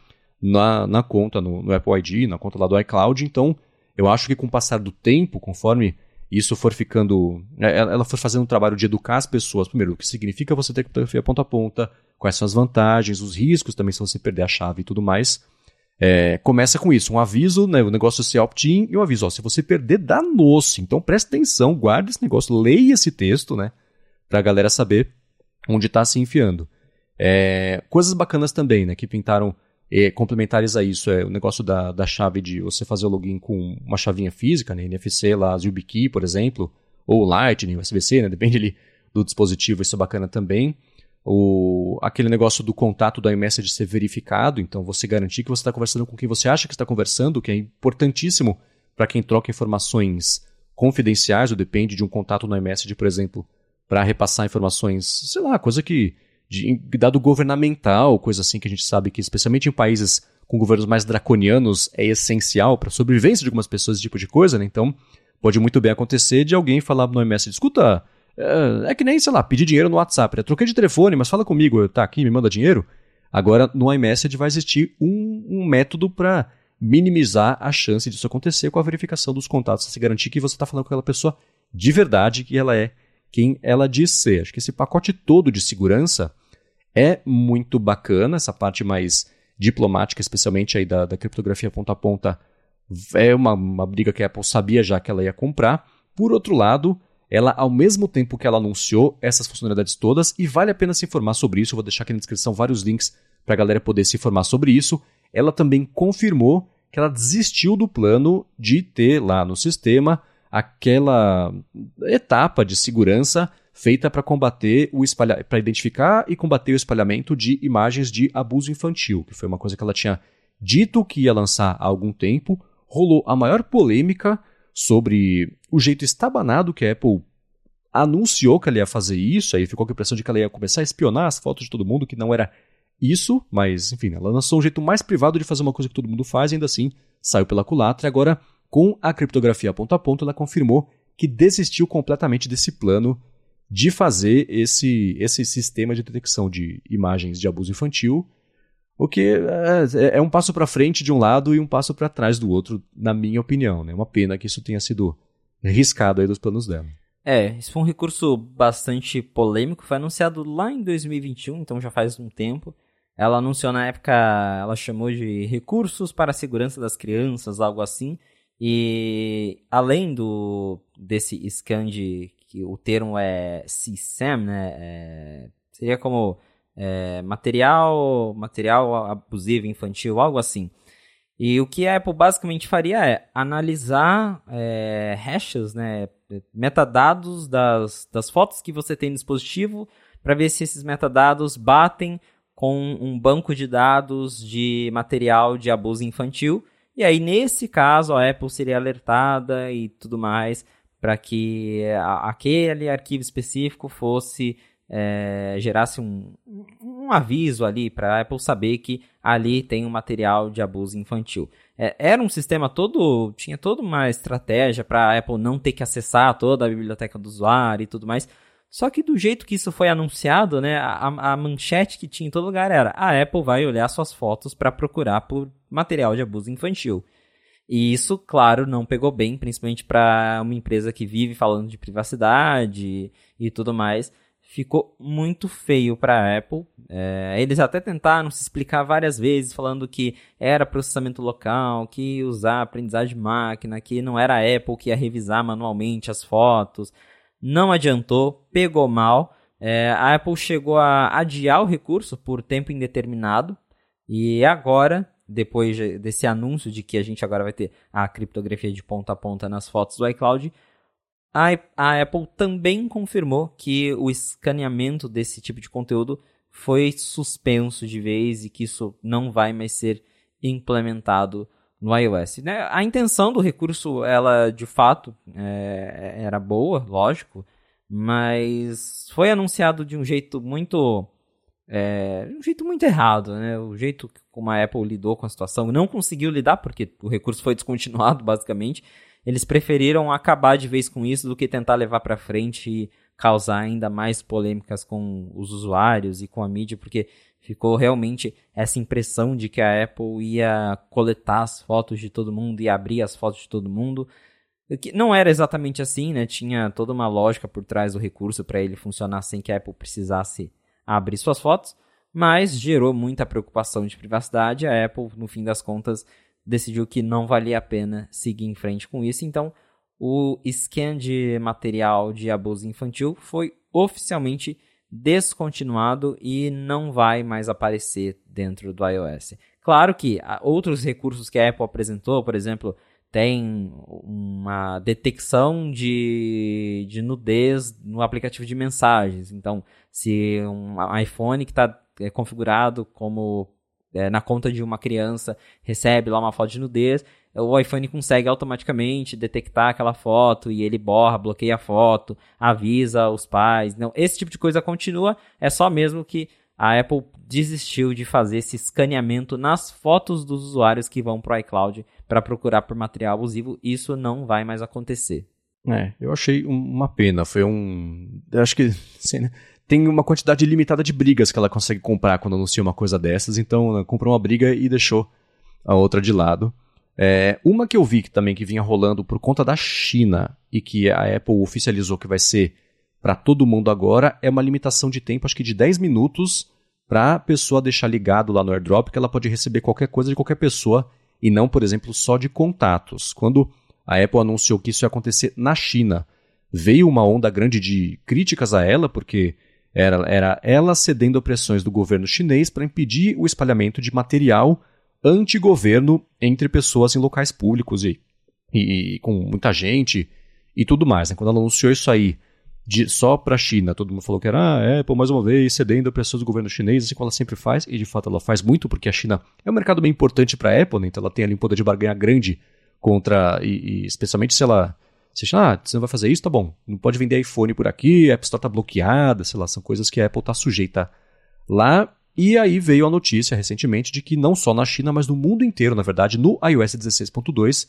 [SPEAKER 1] na, na conta, no, no, Apple ID, na conta lá do iCloud. Então, eu acho que com o passar do tempo, conforme isso for ficando. É, ela for fazendo um trabalho de educar as pessoas, primeiro, o que significa você ter criptografia ponta a ponta, quais são as vantagens, os riscos também se você perder a chave e tudo mais. É, começa com isso, um aviso, né, o negócio ser opt-in e um aviso, ó, se você perder, danou-se. Então preste atenção, guarde esse negócio, leia esse texto, né, pra galera saber onde está se enfiando. É, coisas bacanas também, né, que pintaram é, complementares a isso, é o negócio da, da chave de você fazer o login com uma chavinha física, né, NFC lá, YubiKey, por exemplo, ou Lightning, USB-C, né, depende ali do dispositivo, isso é bacana também. O, aquele negócio do contato do iMessage ser verificado, então você garantir que você está conversando com quem você acha que está conversando, que é importantíssimo para quem troca informações confidenciais ou depende de um contato no iMessage, por exemplo, para repassar informações, sei lá, coisa que. De, dado governamental, coisa assim que a gente sabe que, especialmente em países com governos mais draconianos, é essencial para a sobrevivência de algumas pessoas, esse tipo de coisa, né? Então, pode muito bem acontecer de alguém falar no MS, escuta, é, é, que nem, sei lá, pedir dinheiro no WhatsApp, né? Troquei de telefone, mas fala comigo, tá aqui, me manda dinheiro. Agora, no iMessage vai existir um, um método para minimizar a chance disso acontecer com a verificação dos contatos, se garantir que você está falando com aquela pessoa de verdade, que ela é quem ela diz ser. Acho que esse pacote todo de segurança é muito bacana, essa parte mais diplomática, especialmente aí da, da criptografia ponta a ponta, é uma, uma briga que a Apple sabia já que ela ia comprar. Por outro lado, ela, ao mesmo tempo que ela anunciou essas funcionalidades todas, e vale a pena se informar sobre isso, eu vou deixar aqui na descrição vários links para a galera poder se informar sobre isso, ela também confirmou que ela desistiu do plano de ter lá no sistema aquela etapa de segurança feita para combater o espalha para identificar e combater o espalhamento de imagens de abuso infantil, que foi uma coisa que ela tinha dito que ia lançar há algum tempo. Rolou a maior polêmica sobre o jeito estabanado que a Apple anunciou que ela ia fazer isso, aí ficou com a impressão de que ela ia começar a espionar as fotos de todo mundo, que não era isso, mas enfim, ela lançou um jeito mais privado de fazer uma coisa que todo mundo faz, ainda assim saiu pela culatra, agora com a criptografia ponto a ponto, ela confirmou que desistiu completamente desse plano de fazer esse, esse sistema de detecção de imagens de abuso infantil, o que é, é um passo para frente de um lado e um passo para trás do outro, na minha opinião. É né? uma pena que isso tenha sido riscado aí dos planos dela.
[SPEAKER 2] É, isso foi um recurso bastante polêmico, foi anunciado lá em 2021, então já faz um tempo. Ela anunciou na época, ela chamou de recursos para a segurança das crianças, algo assim. E além do desse scan de que o termo é CSAM, né? É, seria como é, material material abusivo infantil, algo assim. E o que a Apple basicamente faria é analisar é, hashes, né, metadados das, das fotos que você tem no dispositivo para ver se esses metadados batem com um banco de dados de material de abuso infantil e aí, nesse caso, a Apple seria alertada e tudo mais para que aquele arquivo específico fosse é, gerasse um, um aviso ali para a Apple saber que ali tem um material de abuso infantil. É, era um sistema todo, tinha toda uma estratégia para a Apple não ter que acessar toda a biblioteca do usuário e tudo mais. Só que do jeito que isso foi anunciado, né, a, a manchete que tinha em todo lugar era: a Apple vai olhar suas fotos para procurar por material de abuso infantil. E isso, claro, não pegou bem, principalmente para uma empresa que vive falando de privacidade e tudo mais. Ficou muito feio para a Apple. É, eles até tentaram se explicar várias vezes, falando que era processamento local, que usar aprendizagem de máquina, que não era a Apple que ia revisar manualmente as fotos. Não adiantou, pegou mal. É, a Apple chegou a adiar o recurso por tempo indeterminado e agora, depois desse anúncio de que a gente agora vai ter a criptografia de ponta a ponta nas fotos do iCloud, a, Apple também confirmou que o escaneamento desse tipo de conteúdo foi suspenso de vez e que isso não vai mais ser implementado no iOS. Né? A intenção do recurso, ela de fato é, era boa, lógico, mas foi anunciado de um jeito muito é, um jeito muito errado, né? O jeito como a Apple lidou com a situação, não conseguiu lidar porque o recurso foi descontinuado basicamente eles preferiram acabar de vez com isso do que tentar levar para frente e causar ainda mais polêmicas com os usuários e com a mídia, porque ficou realmente essa impressão de que a Apple ia coletar as fotos de todo mundo e abrir as fotos de todo mundo. Que não era exatamente assim, né? Tinha toda uma lógica por trás do recurso para ele funcionar sem que a Apple precisasse abrir suas fotos, mas gerou muita preocupação de privacidade. A Apple, no fim das contas, decidiu que não valia a pena seguir em frente com isso, então o scan de material de abuso infantil foi oficialmente descontinuado e não vai mais aparecer dentro do iOS. Claro que outros recursos que a Apple apresentou, por exemplo, tem uma detecção de, de nudez no aplicativo de mensagens. Então, se um iPhone que está é, configurado como é, na conta de uma criança, recebe lá uma foto de nudez, o iPhone consegue automaticamente detectar aquela foto e ele borra, bloqueia a foto, avisa os pais. Não, esse tipo de coisa continua, é só mesmo que a Apple desistiu de fazer esse escaneamento nas fotos dos usuários que vão para o iCloud para procurar por material abusivo. Isso não vai mais acontecer.
[SPEAKER 1] É, eu achei uma pena. Foi um. Acho que. Assim, né? Tem uma quantidade limitada de brigas que ela consegue comprar quando anuncia uma coisa dessas, então ela comprou uma briga e deixou a outra de lado. É, uma que eu vi que também que vinha rolando por conta da China e que a Apple oficializou que vai ser para todo mundo agora é uma limitação de tempo, acho que de 10 minutos, para a pessoa deixar ligado lá no AirDrop que ela pode receber qualquer coisa de qualquer pessoa e não, por exemplo, só de contatos. Quando a Apple anunciou que isso ia acontecer na China, veio uma onda grande de críticas a ela, porque era, era ela cedendo a pressões do governo chinês para impedir o espalhamento de material anti-governo entre pessoas em locais públicos e, e, e, com muita gente e tudo mais. Né? Quando ela anunciou isso aí de, só para a China, todo mundo falou que era ah, Apple mais uma vez cedendo a pressões do governo chinês, assim como ela sempre faz, e de fato ela faz muito, porque a China é um mercado bem importante para a Apple, né? então ela tem ali um poder de barganha grande contra, e, e especialmente se ela você acha, ah, você não vai fazer isso? Tá bom. Não pode vender iPhone por aqui, a App Store tá bloqueada, sei lá, são coisas que a Apple tá sujeita lá. E aí veio a notícia recentemente de que não só na China, mas no mundo inteiro, na verdade, no iOS 16.2,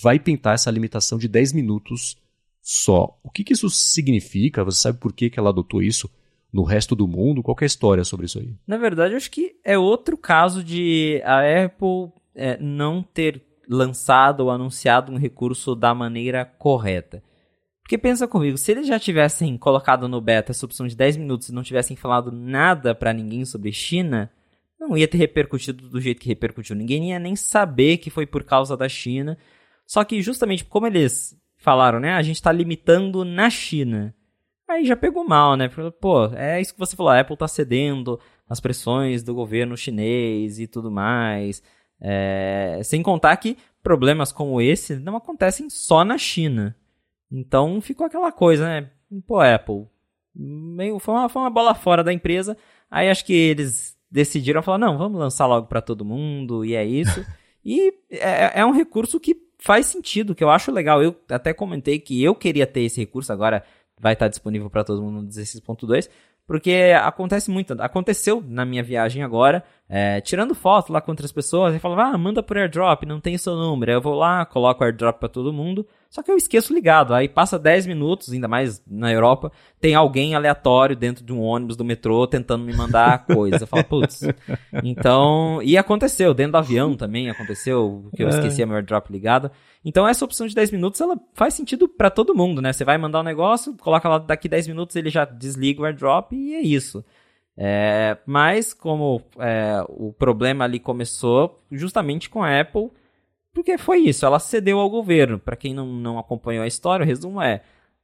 [SPEAKER 1] vai pintar essa limitação de 10 minutos só. O que, que isso significa? Você sabe por que, que ela adotou isso no resto do mundo? Qual é a história sobre isso aí?
[SPEAKER 2] Na verdade, acho que é outro caso de a Apple é, não ter lançado ou anunciado um recurso da maneira correta. Porque pensa comigo, se eles já tivessem colocado no beta essa opção de 10 minutos e não tivessem falado nada para ninguém sobre China, não ia ter repercutido do jeito que repercutiu. Ninguém ia nem saber que foi por causa da China. Só que justamente como eles falaram, né, a gente está limitando na China. Aí já pegou mal, né? Pô, é isso que você falou, a Apple está cedendo às pressões do governo chinês e tudo mais. É, sem contar que problemas como esse não acontecem só na China. Então ficou aquela coisa, né? Pô, Apple. Meio, foi, uma, foi uma bola fora da empresa. Aí acho que eles decidiram falar: não, vamos lançar logo para todo mundo, e é isso. e é, é um recurso que faz sentido, que eu acho legal. Eu até comentei que eu queria ter esse recurso, agora vai estar disponível para todo mundo no 16.2, porque acontece muito. Aconteceu na minha viagem agora, é, tirando foto lá com outras pessoas, e falava, ah, manda por airdrop, não tem seu número. Aí eu vou lá, coloco o airdrop para todo mundo, Só que eu esqueço ligado. Aí passa 10 minutos, ainda mais na Europa, tem alguém aleatório dentro de um ônibus do metrô tentando me mandar coisa. Eu falo, putz. Então, e aconteceu, dentro do avião também aconteceu, que eu é. esqueci meu AirDrop ligado. Então essa opção de 10 minutos, ela faz sentido para todo mundo, né? Você vai mandar um negócio, coloca lá daqui 10 minutos, ele já desliga o AirDrop e é isso. É, mas como é, o problema ali começou justamente com a Apple porque foi isso, ela cedeu ao governo. Para quem não, não acompanhou a história, o resumo é: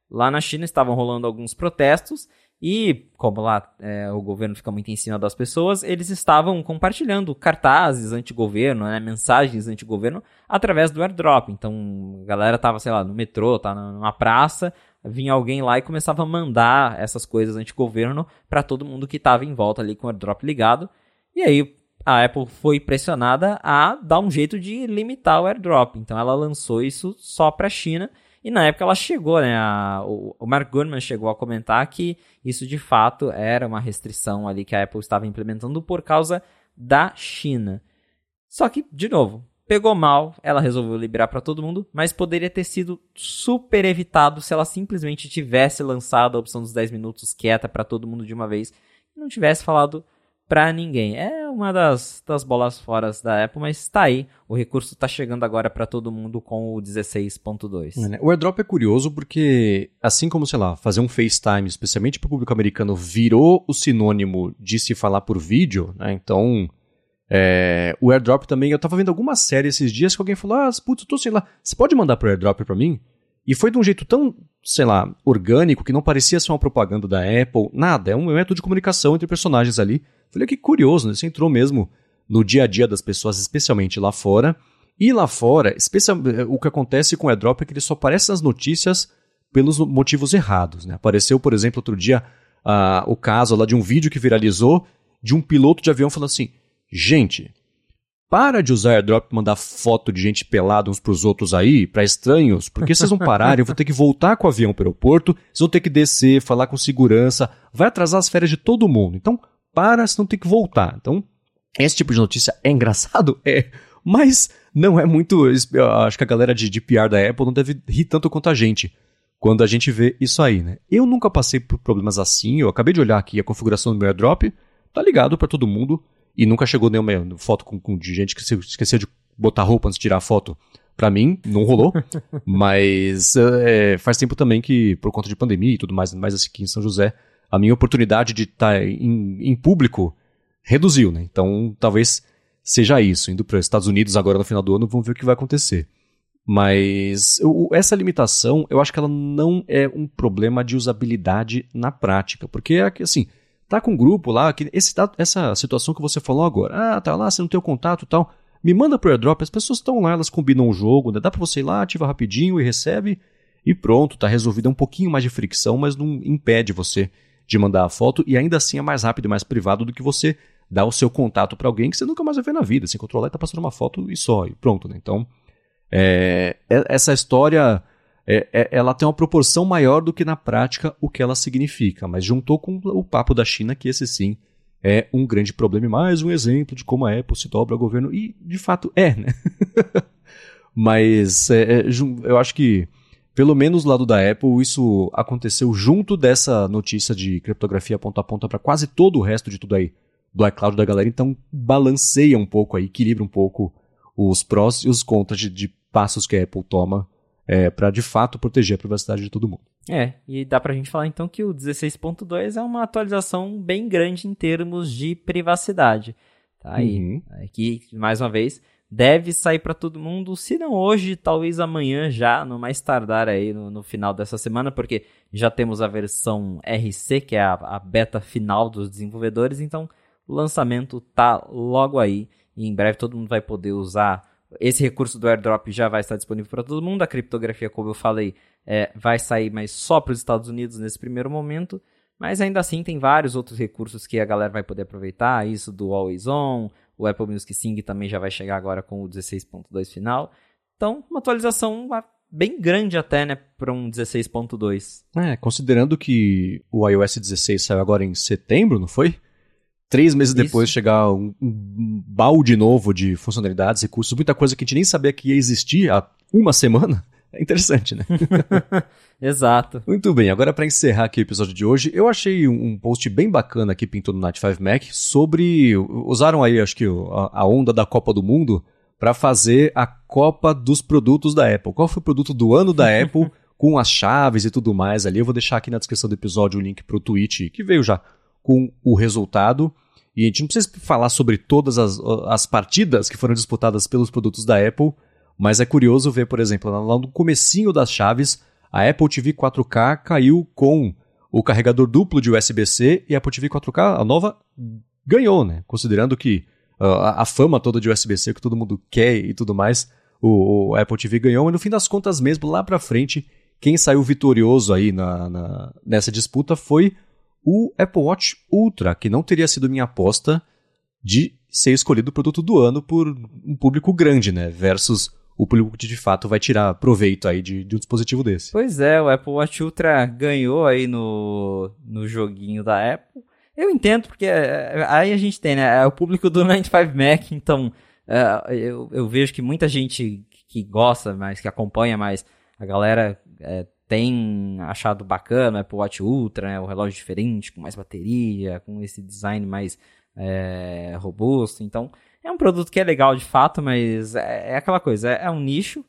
[SPEAKER 2] lá na China estavam rolando alguns protestos e, como lá é, o governo fica muito em cima das pessoas, eles estavam compartilhando cartazes anti-governo, né, mensagens anti-governo, através do airdrop. Então, a galera tava, sei lá, no metrô, tá numa praça, vinha alguém lá e começava a mandar essas coisas anti-governo para todo mundo que estava em volta ali com o airdrop ligado. E aí a Apple foi pressionada a dar um jeito de limitar o airdrop. Então ela lançou isso só para a China. E na época ela chegou, né? A, o, o Mark Gurman chegou a comentar que isso de fato era uma restrição ali que a Apple estava implementando por causa da China. Só que, de novo, pegou mal, ela resolveu liberar para todo mundo, mas poderia ter sido super evitado se ela simplesmente tivesse lançado a opção dos 10 minutos quieta para todo mundo de uma vez e não tivesse falado para ninguém. É uma das, das bolas fora da Apple, mas está aí. O recurso está chegando agora para todo mundo com o 16.2.
[SPEAKER 1] É, né? O AirDrop é curioso porque, assim como, sei lá, fazer um FaceTime, especialmente para o público americano, virou o sinônimo de se falar por vídeo, né? Então, é, o AirDrop também... Eu estava vendo alguma série esses dias que alguém falou, ah, putz, tô sei lá, você pode mandar pro AirDrop para mim? E foi de um jeito tão, sei lá, orgânico que não parecia ser uma propaganda da Apple, nada, é um método de comunicação entre personagens ali Falei, que curioso, né? Entrou mesmo no dia a dia das pessoas, especialmente lá fora. E lá fora, especial, o que acontece com o AirDrop é que ele só aparece nas notícias pelos motivos errados. Né? Apareceu, por exemplo, outro dia uh, o caso lá de um vídeo que viralizou de um piloto de avião falando assim: gente, para de usar airdrop e mandar foto de gente pelada uns pros outros aí, para estranhos, porque vocês vão parar, eu vou ter que voltar com o avião para o aeroporto, vocês vão ter que descer, falar com segurança, vai atrasar as férias de todo mundo. Então, para, senão tem que voltar. Então, esse tipo de notícia é engraçado? É. Mas não é muito. acho que a galera de, de PR da Apple não deve rir tanto quanto a gente quando a gente vê isso aí, né? Eu nunca passei por problemas assim. Eu acabei de olhar aqui a configuração do meu AirDrop, tá ligado para todo mundo e nunca chegou nenhuma foto com, com, de gente que se, esqueceu de botar roupa antes de tirar a foto. Pra mim, não rolou. mas é, faz tempo também que, por conta de pandemia e tudo mais, mais assim aqui em São José, a minha oportunidade de estar tá em, em público reduziu, né? Então, talvez seja isso. Indo para os Estados Unidos agora no final do ano, vamos ver o que vai acontecer. Mas eu, essa limitação, eu acho que ela não é um problema de usabilidade na prática. Porque, é assim, tá com um grupo lá, que esse, essa situação que você falou agora, ah, tá lá, você não tem o contato tal, me manda pro airdrop, as pessoas estão lá, elas combinam o jogo, né? dá para você ir lá, ativa rapidinho e recebe, e pronto, tá resolvido. É um pouquinho mais de fricção, mas não impede você de mandar a foto e ainda assim é mais rápido e mais privado do que você dar o seu contato para alguém que você nunca mais vai ver na vida. Você controlar e tá passando uma foto e só, e pronto, né? Então, é, é essa história é, é, ela tem uma proporção maior do que na prática o que ela significa, mas juntou com o papo da China, que esse sim é um grande problema e mais um exemplo de como a Apple se dobra ao governo, e de fato é, né? mas é, é eu acho que pelo menos do lado da Apple, isso aconteceu junto dessa notícia de criptografia ponta a ponta para quase todo o resto de tudo aí do iCloud da galera. Então, balanceia um pouco aí, equilibra um pouco os prós e os contras de, de passos que a Apple toma é, para de fato proteger a privacidade de todo mundo.
[SPEAKER 2] É, e dá pra gente falar então que o 16.2 é uma atualização bem grande em termos de privacidade. Tá aí. Uhum. Aqui, mais uma vez, deve sair para todo mundo, se não hoje, talvez amanhã já, no mais tardar aí no, no, final dessa semana, porque já temos a versão RC, que é a, a, beta final dos desenvolvedores, então o lançamento tá logo aí e em breve todo mundo vai poder usar. Esse recurso do airdrop já vai estar disponível para todo mundo. A criptografia, como eu falei, é, vai sair, mas só para os Estados Unidos nesse primeiro momento. Mas ainda assim tem vários outros recursos que a galera vai poder aproveitar, isso do Always On, o Apple Music Sing também já vai chegar agora com o 16.2 final. Então, uma atualização bem grande até, né, para um 16.2.
[SPEAKER 1] É, considerando que o iOS 16 saiu agora em setembro, não foi? Três meses Isso. depois chegar um, um, balde novo de funcionalidades, recursos, muita coisa que a gente nem sabia que ia existir há uma semana. É interessante, né?
[SPEAKER 2] Exato.
[SPEAKER 1] Muito bem, agora para encerrar aqui o episódio de hoje, eu achei um post bem bacana aqui pintou no Night 5 Mac sobre. Usaram aí, acho que, a, onda da Copa do Mundo para fazer a Copa dos produtos da Apple. Qual foi o produto do ano da Apple? com as chaves e tudo mais ali. Eu vou deixar aqui na descrição do episódio o link para o tweet que veio já com o resultado. E a gente não precisa falar sobre todas as, as partidas que foram disputadas pelos produtos da Apple, mas é curioso ver, por exemplo, lá no comecinho das chaves, a Apple TV 4K caiu com o carregador duplo de USB-C e a Apple TV 4K, a nova, ganhou, né? Considerando que uh, a, fama toda de USB-C que todo mundo quer e tudo mais, o, o Apple TV ganhou, mas no fim das contas mesmo, lá pra frente, quem saiu vitorioso aí na, na, nessa disputa foi o Apple Watch Ultra, que não teria sido minha aposta de ser escolhido o produto do ano por um público grande, né? Versus o público de fato vai tirar proveito aí de, de um dispositivo desse.
[SPEAKER 2] Pois é, o Apple Watch Ultra ganhou aí no, no joguinho da Apple. Eu entendo, porque é, aí a gente tem, né? É o público do 95 Mac, então é, eu, eu vejo que muita gente que gosta mais, que acompanha mais, a galera é, tem achado bacana o Apple Watch Ultra, né, o relógio diferente, com mais bateria, com esse design mais é, robusto. Então, é um produto que é legal de fato, mas é, é aquela coisa, é, é, um nicho,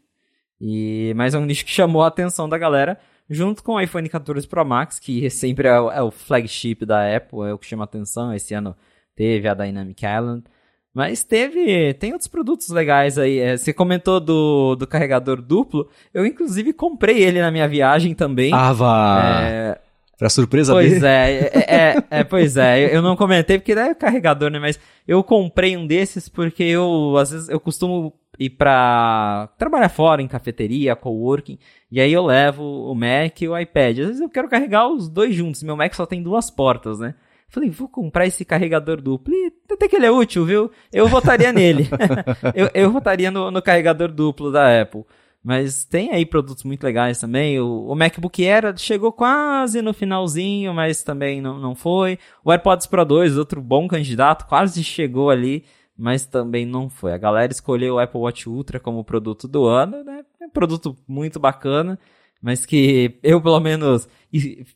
[SPEAKER 2] e mas é um nicho que chamou a atenção da galera, junto com o iPhone 14 Pro Max, que sempre é o, é o flagship da Apple, é o que chama atenção. Esse ano teve a Dynamic Island. Mas teve. Tem outros produtos legais aí. É, você comentou do, do carregador duplo. Eu, inclusive, comprei ele na minha viagem também.
[SPEAKER 1] Ah, vá! É, pra surpresa
[SPEAKER 2] pois
[SPEAKER 1] dele.
[SPEAKER 2] É, é, é, é, pois é. Eu não comentei porque é carregador, né? Mas eu comprei um desses porque eu, às vezes, eu costumo ir pra trabalhar fora em cafeteria, coworking, e aí eu levo o Mac e o iPad. Às vezes eu quero carregar os dois juntos. Meu Mac só tem duas portas, né? Falei, vou comprar esse carregador duplo. E até que ele é útil, viu? Eu votaria nele. eu, eu votaria no, no, carregador duplo da Apple. Mas tem aí produtos muito legais também. O, o, MacBook Air chegou quase no finalzinho, mas também não, não foi. O AirPods Pro 2, outro bom candidato, quase chegou ali, mas também não foi. A galera escolheu o Apple Watch Ultra como produto do ano, né? É um produto muito bacana, mas que eu, pelo menos,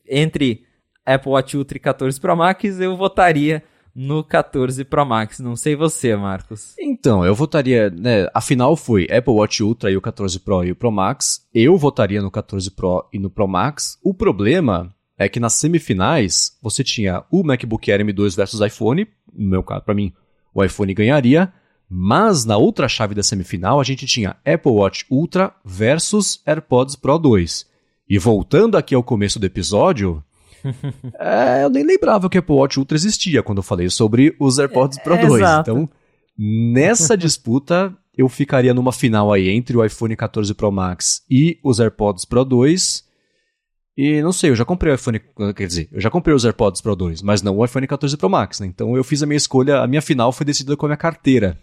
[SPEAKER 2] entre Apple Watch Ultra 14 Pro Max, eu votaria no 14 Pro Max. Não sei você, Marcos.
[SPEAKER 1] Então, eu votaria, né? Afinal foi Apple Watch Ultra e o 14 Pro e o Pro Max. Eu votaria no 14 Pro e no Pro Max. O problema é que nas semifinais você tinha o MacBook Air M2 versus iPhone. No meu caso, para mim, o iPhone ganharia. Mas na outra chave da semifinal a gente tinha Apple Watch Ultra versus AirPods Pro 2. E voltando aqui ao começo do episódio, é, eu nem lembrava que o Apple Watch Ultra existia quando eu falei sobre os AirPods Pro 2. Exato. Então, nessa disputa, eu ficaria numa final aí entre o iPhone 14 Pro Max e os AirPods Pro 2. E não sei, eu já comprei o iPhone, quer dizer, eu já comprei os AirPods Pro 2, mas não o iPhone 14 Pro Max, né? Então eu fiz a minha escolha, a minha final foi decidida com a minha carteira.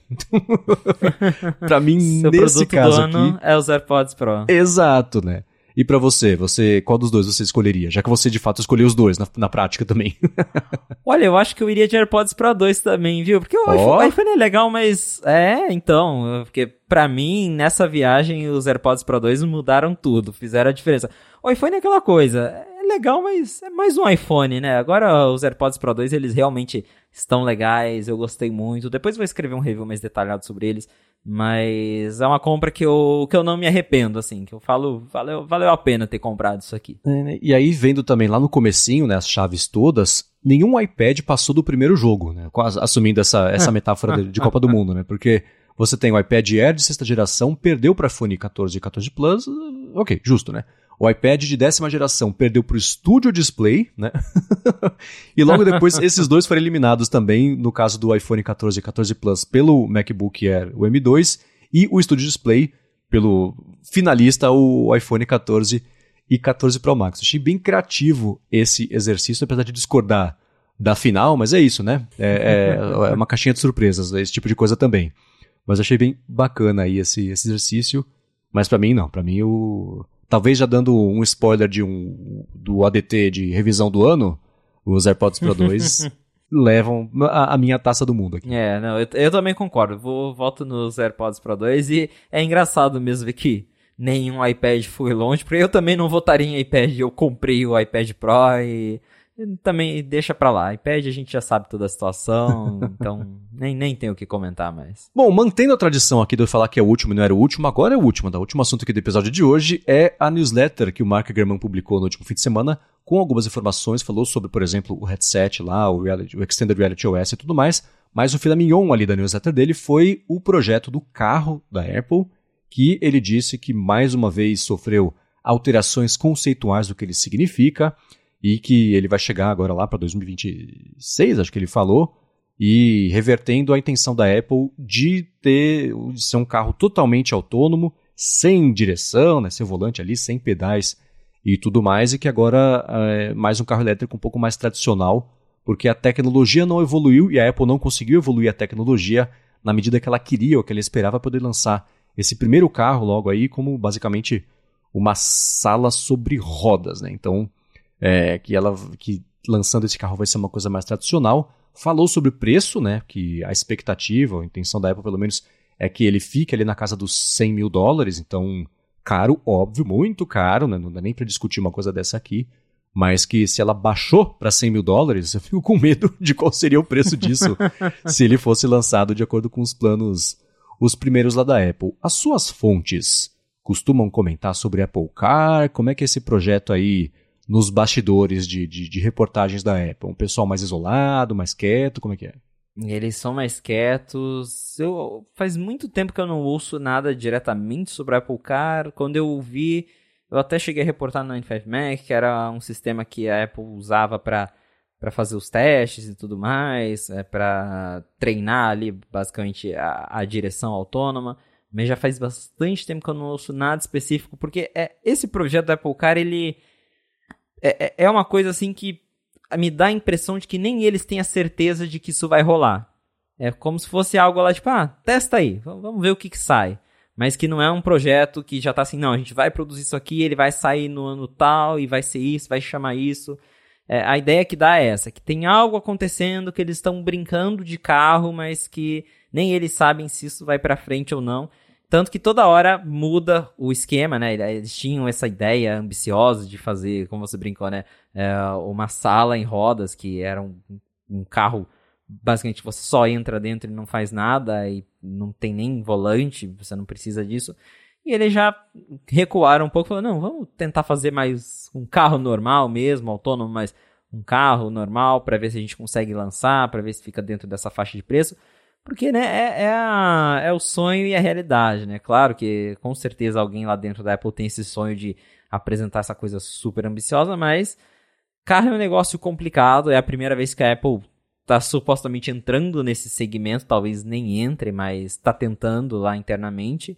[SPEAKER 1] pra mim, Seu nesse caso aqui,
[SPEAKER 2] é os AirPods Pro.
[SPEAKER 1] Exato, né? E para você, você qual dos dois você escolheria? Já que você de fato escolheu os dois na, na prática também.
[SPEAKER 2] Olha, eu acho que eu iria de AirPods Pro 2 também, viu? Porque o, oh. iPhone, o iPhone é legal, mas é, então, porque para mim nessa viagem os AirPods Pro 2 mudaram tudo, fizeram a diferença. O iPhone é aquela coisa, é legal, mas é mais um iPhone, né? Agora os AirPods Pro 2 eles realmente estão legais, eu gostei muito. Depois vou escrever um review mais detalhado sobre eles. Mas é uma compra que eu, que eu não me arrependo, assim, que eu falo, valeu, valeu a pena ter comprado isso aqui.
[SPEAKER 1] É, né? E aí, vendo também lá no comecinho, né, as chaves todas, nenhum iPad passou do primeiro jogo, né? Assumindo essa, essa metáfora de, de Copa do Mundo, né? Porque você tem o iPad Air de sexta geração, perdeu para iPhone 14 e 14 Plus, ok, justo, né? O iPad de décima geração perdeu para o Studio Display, né? e logo depois esses dois foram eliminados também, no caso do iPhone 14 e 14 Plus, pelo MacBook Air, o M2, e o Studio Display pelo finalista, o iPhone 14 e 14 Pro Max. Achei bem criativo esse exercício, apesar de discordar da final, mas é isso, né? É, é, é uma caixinha de surpresas, esse tipo de coisa também. Mas achei bem bacana aí esse, esse exercício. Mas para mim não, para mim o talvez já dando um spoiler de um do ADT de revisão do ano, os AirPods Pro 2 levam a, a, minha taça do mundo aqui.
[SPEAKER 2] É, não, eu, eu também concordo. Vou volto nos AirPods Pro 2 e é engraçado mesmo ver que nenhum iPad foi longe, porque eu também não votaria em iPad, eu comprei o iPad Pro e também deixa pra lá. iPad a gente já sabe toda a situação, então nem, nem tem o que comentar mais.
[SPEAKER 1] Bom, mantendo a tradição aqui de eu falar que é o último e não era o último, agora é o último. Tá? O último assunto aqui do episódio de hoje é a newsletter que o Mark German publicou no último fim de semana, com algumas informações, falou sobre, por exemplo, o headset lá, o, reality, o Extended Reality OS e tudo mais, mas o filé mignon ali da newsletter dele foi o projeto do carro da Apple, que ele disse que mais uma vez sofreu alterações conceituais do que ele significa, e que ele vai chegar agora lá para 2026, acho que ele falou, e revertendo a intenção da Apple de ter de ser um carro totalmente autônomo, sem direção, né, sem volante ali, sem pedais e tudo mais, e que agora é mais um carro elétrico um pouco mais tradicional, porque a tecnologia não evoluiu e a Apple não conseguiu evoluir a tecnologia na medida que ela queria ou que ela esperava poder lançar esse primeiro carro logo aí como basicamente uma sala sobre rodas, né? Então, é, que ela que lançando esse carro vai ser uma coisa mais tradicional. Falou sobre o preço, né? Que a expectativa, a intenção da Apple pelo menos é que ele fique ali na casa dos 100 mil dólares. Então, caro, óbvio, muito caro, né? Não dá nem para discutir uma coisa dessa aqui. Mas que se ela baixou para 100 mil dólares, eu fico com medo de qual seria o preço disso se ele fosse lançado de acordo com os planos, os primeiros lá da Apple. As suas fontes costumam comentar sobre Apple Car? Como é que é esse projeto aí nos bastidores de, de, de, reportagens da Apple? Um pessoal mais isolado, mais quieto, como é que é?
[SPEAKER 2] Eles são mais quietos. Eu faz muito tempo que eu não ouço nada diretamente sobre a Apple Car. Quando eu ouvi, eu até cheguei a reportar no 95 Mac, que era um sistema que a Apple usava para para fazer os testes e tudo mais, é, para treinar ali basicamente a, a direção autônoma mas já faz bastante tempo que eu não ouço nada específico, porque é, esse projeto da Apple Car, ele é, é, é uma coisa assim que me dá a impressão de que nem eles têm a certeza de que isso vai rolar. É como se fosse algo lá, tipo, ah, testa aí, vamos ver o que, que sai. Mas que não é um projeto que já tá assim, não, a gente vai produzir isso aqui, ele vai sair no ano tal, e vai ser isso, vai chamar isso. É, a ideia que dá é essa, que tem algo acontecendo, que eles estão brincando de carro, mas que nem eles sabem se isso vai para frente ou não. Tanto que toda hora muda o esquema, né? Eles tinham essa ideia ambiciosa de fazer, como você brincou, né? É, uma sala em rodas, que era um, um carro basicamente você só entra dentro e não faz nada e não tem nem volante, você não precisa disso. E eles já recuaram um pouco, falaram, não, vamos tentar fazer mais um carro normal mesmo, autônomo, mas um carro normal para ver se a gente consegue lançar, para ver se fica dentro dessa faixa de preço. Porque, né, é, é, a, é o sonho e a realidade, né? Claro que com certeza alguém lá dentro da Apple tem esse sonho de apresentar essa coisa super ambiciosa, mas carro é um negócio complicado, é a primeira vez que a Apple está supostamente entrando nesse segmento, talvez nem entre, mas está tentando lá internamente.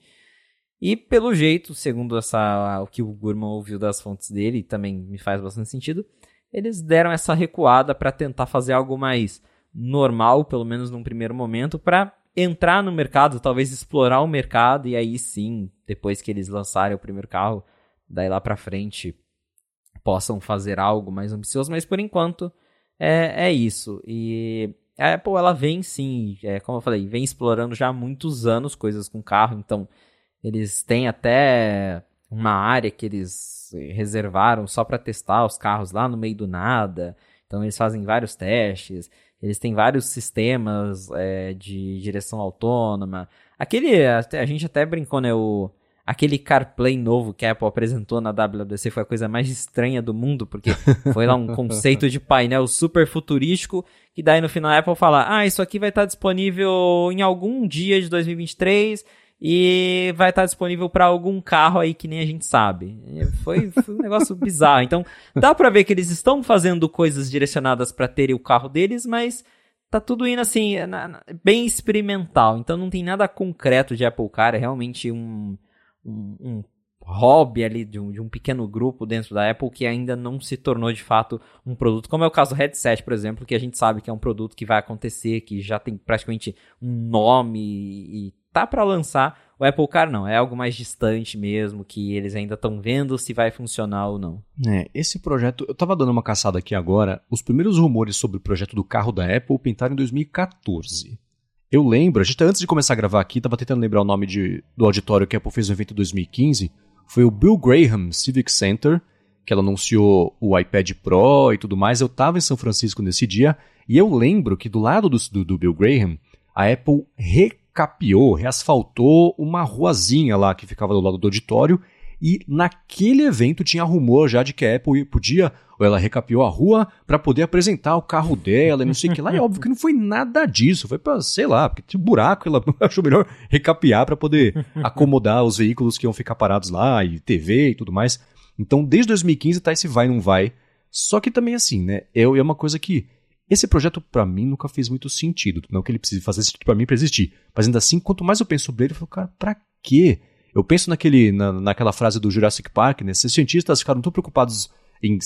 [SPEAKER 2] E pelo jeito, segundo essa, o que o Gurman ouviu das fontes dele, também me faz bastante sentido, eles deram essa recuada para tentar fazer algo mais normal, pelo menos num primeiro momento, para entrar no mercado, talvez explorar o mercado e aí sim, depois que eles lançarem o primeiro carro, daí lá para frente possam fazer algo mais ambicioso, mas por enquanto é, é isso. E a Apple ela vem sim, é, como eu falei, vem explorando já há muitos anos coisas com carro, então eles têm até uma área que eles reservaram só para testar os carros lá no meio do nada. Então eles fazem vários testes. Eles têm vários sistemas é, de direção autônoma. Aquele, a gente até brincou, né? O, aquele CarPlay novo que a Apple apresentou na WWDC foi a coisa mais estranha do mundo, porque foi lá um conceito de painel super futurístico, que daí no final a Apple fala, ah, isso aqui vai estar disponível em algum dia de 2023 e vai estar disponível para algum carro aí que nem a gente sabe. Foi, foi um negócio bizarro. Então, dá para ver que eles estão fazendo coisas direcionadas para terem o carro deles, mas tá tudo indo assim, bem experimental. Então, não tem nada concreto de Apple Car, é realmente um, um, um hobby ali de um, de um, pequeno grupo dentro da Apple que ainda não se tornou de fato um produto, como é o caso do headset, por exemplo, que a gente sabe que é um produto que vai acontecer, que já tem praticamente um nome e tá para lançar. O Apple Car não, é algo mais distante mesmo, que eles ainda estão vendo se vai funcionar ou não.
[SPEAKER 1] É, esse projeto, eu tava dando uma caçada aqui agora, os primeiros rumores sobre o projeto do carro da Apple pintaram em 2014. Eu lembro, a gente antes de começar a gravar aqui, tava tentando lembrar o nome de, do auditório que a Apple fez no evento em 2015. foi o Bill Graham Civic Center, que ela anunciou o iPad Pro e tudo mais. Eu estava em São Francisco nesse dia e eu lembro que do lado do, do, do Bill Graham, a Apple recapeou, reasfaltou uma ruazinha lá que ficava do lado do auditório e naquele evento tinha rumor já de que a Apple podia, ou ela recapeou a rua para poder apresentar o carro dela e não sei o que lá. E óbvio que não foi nada disso, foi para, sei lá, porque tinha um buraco, ela achou melhor recapear para poder acomodar os veículos que iam ficar parados lá e TV e tudo mais. Então, desde 2015 tá esse vai não vai. Só que também assim, né? É, é uma coisa que esse projeto para mim nunca fez muito sentido. Não que ele precise fazer sentido para mim para existir, mas ainda assim, quanto mais eu penso sobre ele, eu falo, cara, para quê? Eu penso naquele, na, naquela frase do Jurassic Park, né? Se os cientistas ficaram tão preocupados em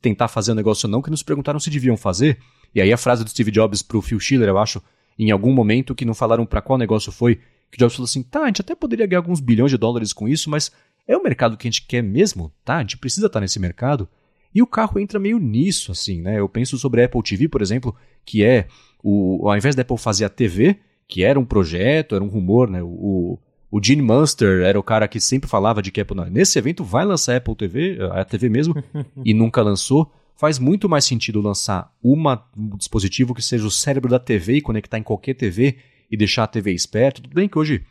[SPEAKER 1] tentar fazer um negócio ou não, que nos perguntaram se deviam fazer. E aí a frase do Steve Jobs pro Phil Schiller, eu acho, em algum momento que não falaram para qual negócio foi, que o Jobs falou assim, tá, a gente até poderia ganhar alguns bilhões de dólares com isso, mas é o mercado que a gente quer mesmo, tá? A gente precisa estar nesse mercado. E o carro entra meio nisso, assim, né? Eu penso sobre a Apple TV, por exemplo, que é, o, ao invés da Apple fazer a TV, que era um projeto, era um rumor, né? O, o Gene Munster era o cara que sempre falava de que Apple, não, nesse evento vai lançar a Apple TV, a TV mesmo, e nunca lançou. Faz muito mais sentido lançar uma, um dispositivo que seja o cérebro da TV e conectar em qualquer TV e deixar a TV esperta. Tudo bem que hoje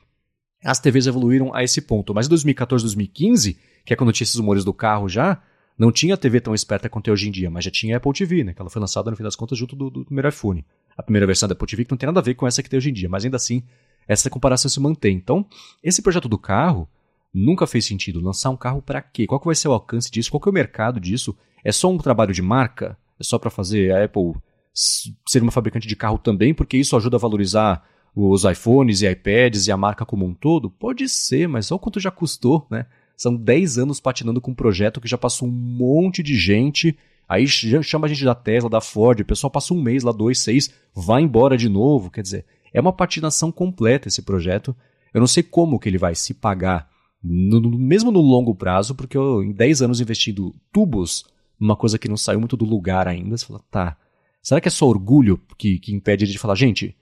[SPEAKER 1] as TVs evoluíram a esse ponto, mas em 2014, 2015, que é quando tinha esses rumores do carro já, não tinha TV tão esperta quanto é hoje em dia, mas já tinha Apple TV, né? Que ela foi lançada no fim das contas junto do, do primeiro iPhone. A primeira versão da Apple TV que não tem nada a ver com essa que tem hoje em dia, mas ainda assim essa comparação se mantém. Então, esse projeto do carro nunca fez sentido. Lançar um carro para quê? Qual que vai ser o alcance disso? Qual que é o mercado disso? É só um trabalho de marca? É só para fazer a Apple ser uma fabricante de carro também, porque isso ajuda a valorizar os iPhones e iPads e a marca como um todo? Pode ser, mas olha o quanto já custou, né? São 10 anos patinando com um projeto que já passou um monte de gente. Aí chama a gente da Tesla, da Ford, o pessoal passa um mês lá, dois, seis, vai embora de novo. Quer dizer, é uma patinação completa esse projeto. Eu não sei como que ele vai se pagar, no, mesmo no longo prazo, porque eu, em 10 anos investindo tubos numa coisa que não saiu muito do lugar ainda, você fala, tá, será que é só orgulho que, que impede ele de falar, gente,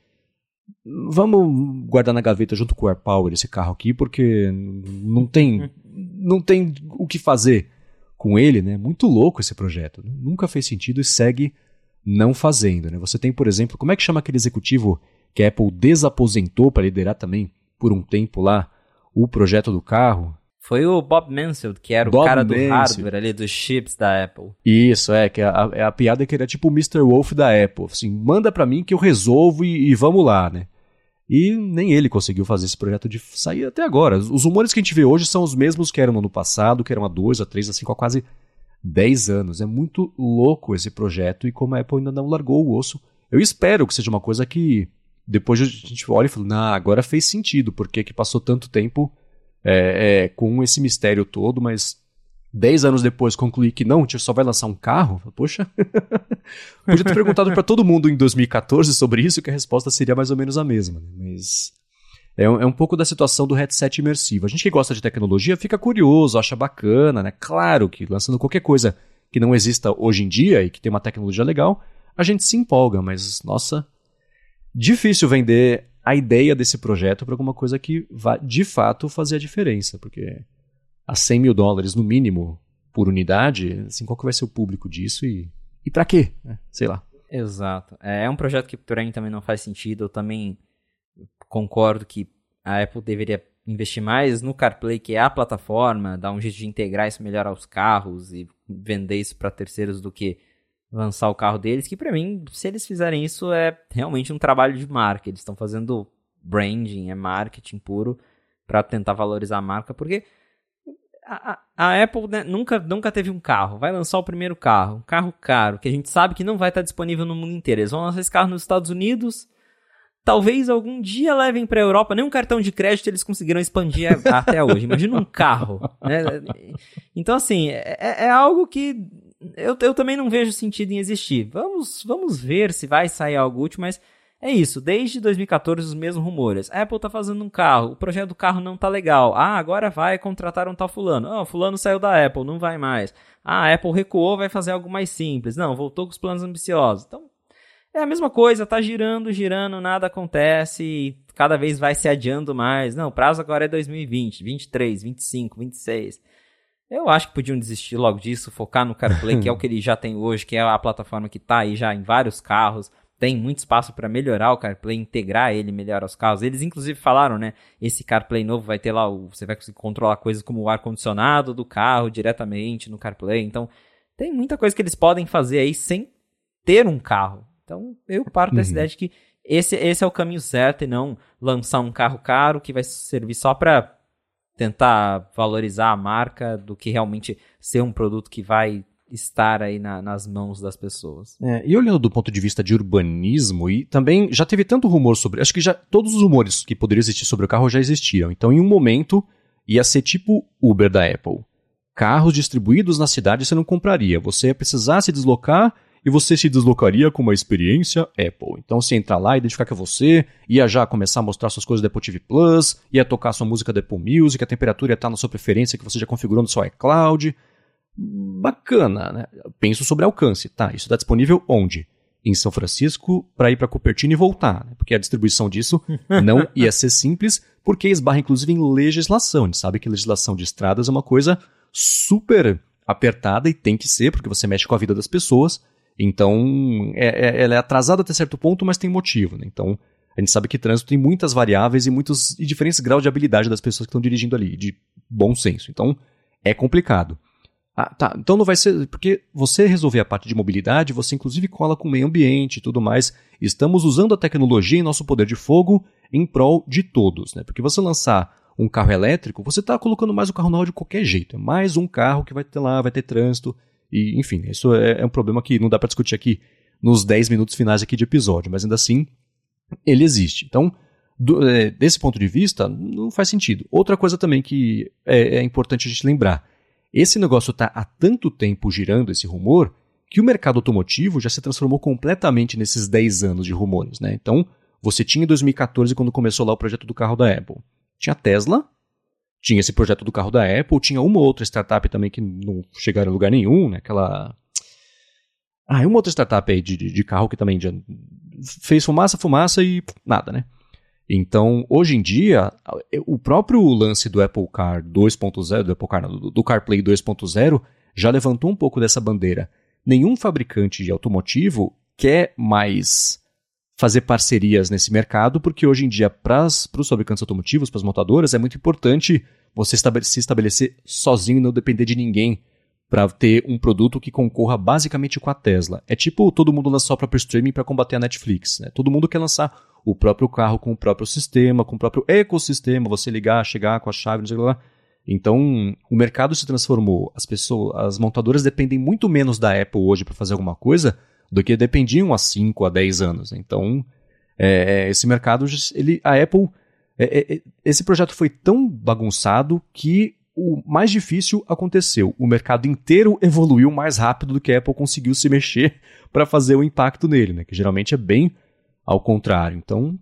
[SPEAKER 1] vamos guardar na gaveta junto com o AirPower esse carro aqui, porque não tem, não tem o que fazer com ele, né? Muito louco esse projeto. Nunca fez sentido e segue não fazendo, né? Você tem, por exemplo, como é que chama aquele executivo que a Apple desaposentou para liderar também por um tempo lá o projeto do carro.
[SPEAKER 2] Foi o Bob Mansfield, que era Bob o cara do hardware ali, dos chips da Apple.
[SPEAKER 1] Isso, é, que a, a, a piada é que ele é tipo o Mr. Wolf da Apple. Assim, manda para mim que eu resolvo e, e, vamos lá, né? E nem ele conseguiu fazer esse projeto de sair até agora. Os rumores que a gente vê hoje são os mesmos que eram no ano passado, que eram há dois, há três, há cinco, há quase dez anos. É muito louco esse projeto e como a Apple ainda não largou o osso. Eu espero que seja uma coisa que depois a gente olha e fala, nah, agora fez sentido, porque que passou tanto tempo é, é, com esse mistério todo, mas dez anos depois concluir que não, a gente só vai lançar um carro, poxa, podia ter perguntado para todo mundo em 2014 sobre isso, que a resposta seria mais ou menos a mesma, né? mas é um, é um pouco da situação do headset imersivo. A gente que gosta de tecnologia fica curioso, acha bacana, né? Claro que lançando qualquer coisa que não exista hoje em dia e que tem uma tecnologia legal, a gente se empolga, mas nossa, difícil vender a ideia desse projeto para alguma coisa que vá de fato fazer a diferença, porque a 100 mil dólares no mínimo por unidade, assim, qual que vai ser o público disso e, e para quê? É, sei lá.
[SPEAKER 2] Exato. É, é um projeto que para mim também não faz sentido. Eu também concordo que a Apple deveria investir mais no CarPlay, que é a plataforma, dar um jeito de integrar isso melhor aos carros e vender isso para terceiros do que lançar o carro deles, que para mim, se eles fizerem isso, é realmente um trabalho de marca. Eles estão fazendo branding, é marketing puro para tentar valorizar a marca, porque a, a, Apple né, nunca, nunca teve um carro. Vai lançar o primeiro carro, um carro caro, que a gente sabe que não vai estar disponível no mundo inteiro. Eles vão lançar esse carro nos Estados Unidos. Talvez algum dia levem para a Europa. Nem um cartão de crédito eles conseguiram expandir até hoje. Imagina um carro. Né? Então, assim, é, é algo que eu, eu também não vejo sentido em existir. Vamos, vamos ver se vai sair algo útil, mas é isso. Desde 2014, os mesmos rumores. A Apple tá fazendo um carro, o projeto do carro não tá legal. Ah, agora vai contratar um tal fulano. Ah, fulano saiu da Apple, não vai mais. Ah, a Apple recuou, vai fazer algo mais simples. Não, voltou com os planos ambiciosos. Então, é a mesma coisa, tá girando, girando, nada acontece. cada vez vai se adiando mais. Não, o prazo agora é 2020, 23, 25, 26. Eu acho que podiam desistir logo disso, focar no CarPlay, que é o que ele já tem hoje, que é a plataforma que está aí já em vários carros. Tem muito espaço para melhorar o CarPlay, integrar ele melhor aos carros. Eles inclusive falaram, né? Esse CarPlay novo vai ter lá, você vai conseguir controlar coisas como o ar condicionado do carro diretamente no CarPlay. Então, tem muita coisa que eles podem fazer aí sem ter um carro. Então, eu parto dessa uhum. ideia de que esse, esse é o caminho certo e não lançar um carro caro que vai servir só para tentar valorizar a marca do que realmente ser um produto que vai estar aí na, nas mãos das pessoas.
[SPEAKER 1] É, e olhando do ponto de vista de urbanismo, e também já teve tanto rumor sobre. Acho que já todos os rumores que poderiam existir sobre o carro já existiam. Então, em um momento, ia ser tipo Uber da Apple. Carros distribuídos na cidade você não compraria. Você ia precisar se deslocar e você se deslocaria com uma experiência Apple. Então você entra lá, identificar que é você, ia já começar a mostrar suas coisas da Apple TV Plus, ia tocar sua música da Apple Music, a temperatura ia estar na sua preferência que você já configurou no seu iCloud. Bacana, né? Penso sobre alcance, tá? Isso está disponível onde? Em São Francisco, para ir para Cupertino e voltar, né? porque a distribuição disso não ia ser simples, porque esbarra inclusive em legislação. A gente sabe que legislação de estradas é uma coisa super apertada e tem que ser, porque você mexe com a vida das pessoas. Então, é, é, ela é atrasada até certo ponto, mas tem motivo. Né? Então, a gente sabe que trânsito tem muitas variáveis e muitos e diferentes graus de habilidade das pessoas que estão dirigindo ali, de bom senso. Então, é complicado. Ah, tá. Então não vai ser. Porque você resolver a parte de mobilidade, você inclusive cola com o meio ambiente e tudo mais. Estamos usando a tecnologia e nosso poder de fogo em prol de todos. Né? Porque você lançar um carro elétrico, você está colocando mais o carro na de qualquer jeito. É mais um carro que vai ter lá, vai ter trânsito. E, enfim, isso é, é um problema que não dá para discutir aqui nos 10 minutos finais aqui de episódio, mas ainda assim ele existe. Então, do, é, desse ponto de vista, não faz sentido. Outra coisa também que é, é importante a gente lembrar: esse negócio está há tanto tempo girando, esse rumor, que o mercado automotivo já se transformou completamente nesses 10 anos de rumores. Né? Então, você tinha em 2014, quando começou lá o projeto do carro da Apple, tinha Tesla, tinha esse projeto do carro da Apple, tinha uma outra startup também que não chegaram a lugar nenhum, né? Aquela. Ah, uma outra startup aí de, de, de carro que também já fez fumaça, fumaça e nada, né? Então, hoje em dia, o próprio lance do Apple Car 2.0, do Apple Car, do, CarPlay 2.0, já levantou um pouco dessa bandeira. Nenhum fabricante de automotivo quer mais fazer parcerias nesse mercado, porque hoje em dia, para os fabricantes automotivos, para as montadoras, é muito importante você se estabelecer sozinho e não depender de ninguém para ter um produto que concorra basicamente com a Tesla. É tipo todo mundo lançar o próprio streaming para combater a Netflix. Né? Todo mundo quer lançar o próprio carro com o próprio sistema, com o próprio ecossistema, você ligar, chegar com a chave, não sei lá. Então, o mercado se transformou. As pessoas, as montadoras dependem muito menos da Apple hoje para fazer alguma coisa do que dependiam há 5 a 10 anos. Então, é, é, esse mercado, ele, a Apple, é, é, é, esse projeto foi tão bagunçado que o mais difícil aconteceu. O mercado inteiro evoluiu mais rápido do que a Apple conseguiu se mexer para fazer o impacto nele, né? que geralmente é bem ao contrário. Então,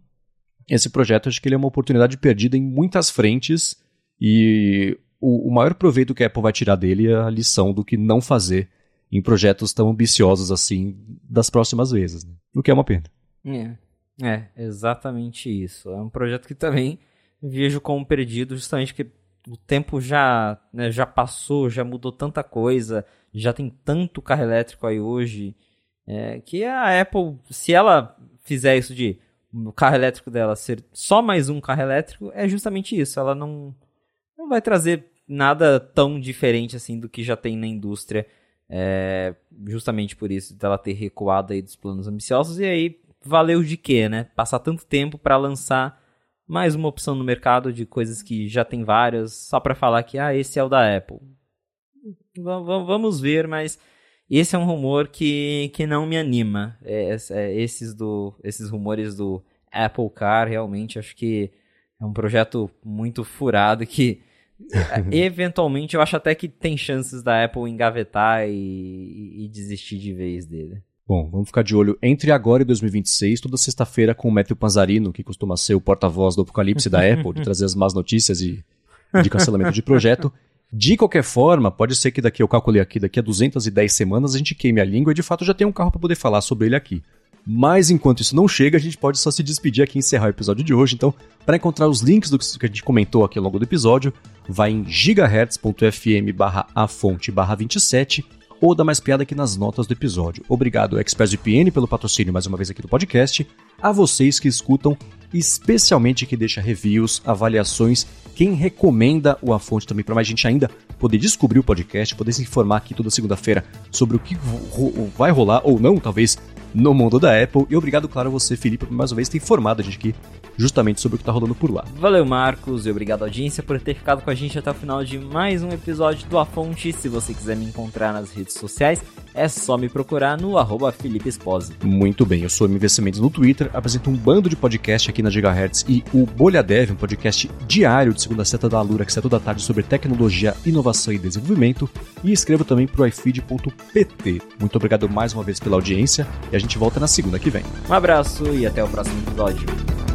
[SPEAKER 1] esse projeto acho que ele é uma oportunidade perdida em muitas frentes e o, o maior proveito que a Apple vai tirar dele é a lição do que não fazer em projetos tão ambiciosos assim das próximas vezes. Né? O que é uma pena.
[SPEAKER 2] É, é, exatamente isso. É um projeto que também vejo como perdido, justamente que o tempo já, né, já passou, já mudou tanta coisa, já tem tanto carro elétrico aí hoje, é, que a Apple, se ela fizer isso de o carro elétrico dela ser só mais um carro elétrico, é justamente isso. Ela não, não vai trazer nada tão diferente assim do que já tem na indústria é, justamente por isso dela ter recuado aí dos planos ambiciosos. E aí, valeu de quê, né? Passar tanto tempo para lançar mais uma opção no mercado de coisas que já tem várias, só para falar que, ah, esse é o da Apple. V vamos ver, mas esse é um rumor que, que não me anima. É, é, esses, do, esses rumores do Apple Car, realmente, acho que é um projeto muito furado que Eventualmente, eu acho até que tem chances da Apple engavetar e, e, desistir de vez dele.
[SPEAKER 1] Bom, vamos ficar de olho entre agora e 2026, toda sexta-feira com o Matthew Panzarino, que costuma ser o porta-voz do apocalipse da Apple, de trazer as más notícias e de cancelamento de projeto. De qualquer forma, pode ser que daqui, eu calculei aqui, daqui a 210 semanas a gente queime a língua e de fato já tem um carro para poder falar sobre ele aqui. Mas enquanto isso não chega, a gente pode só se despedir aqui e encerrar o episódio de hoje. Então, para encontrar os links do que a gente comentou aqui ao longo do episódio, vai em gigahertz.fm barra a fonte barra 27 ou dá mais piada aqui nas notas do episódio. Obrigado, ExpressVPN, pelo patrocínio mais uma vez aqui do podcast, a vocês que escutam, especialmente que deixa reviews, avaliações, quem recomenda o A Fonte também para mais gente ainda poder descobrir o podcast, poder se informar aqui toda segunda-feira sobre o que vai rolar ou não, talvez no mundo da Apple. E obrigado, claro, a você, Felipe, por mais uma vez ter informado a gente aqui justamente sobre o que tá rolando por lá.
[SPEAKER 2] Valeu, Marcos, e obrigado, audiência, por ter ficado com a gente até o final de mais um episódio do A Fonte. Se você quiser me encontrar nas redes sociais, é só me procurar no arroba Felipe Espose.
[SPEAKER 1] Muito bem, eu sou o Investimentos no Twitter, apresento um bando de podcast aqui na Gigahertz e o Bolha Dev, um podcast diário de segunda a sexta da Alura, que sai toda tarde sobre tecnologia, inovação e desenvolvimento, e escrevo também pro ifeed.pt. Muito obrigado mais uma vez pela audiência e a gente volta na segunda que vem.
[SPEAKER 2] Um abraço e até o próximo episódio.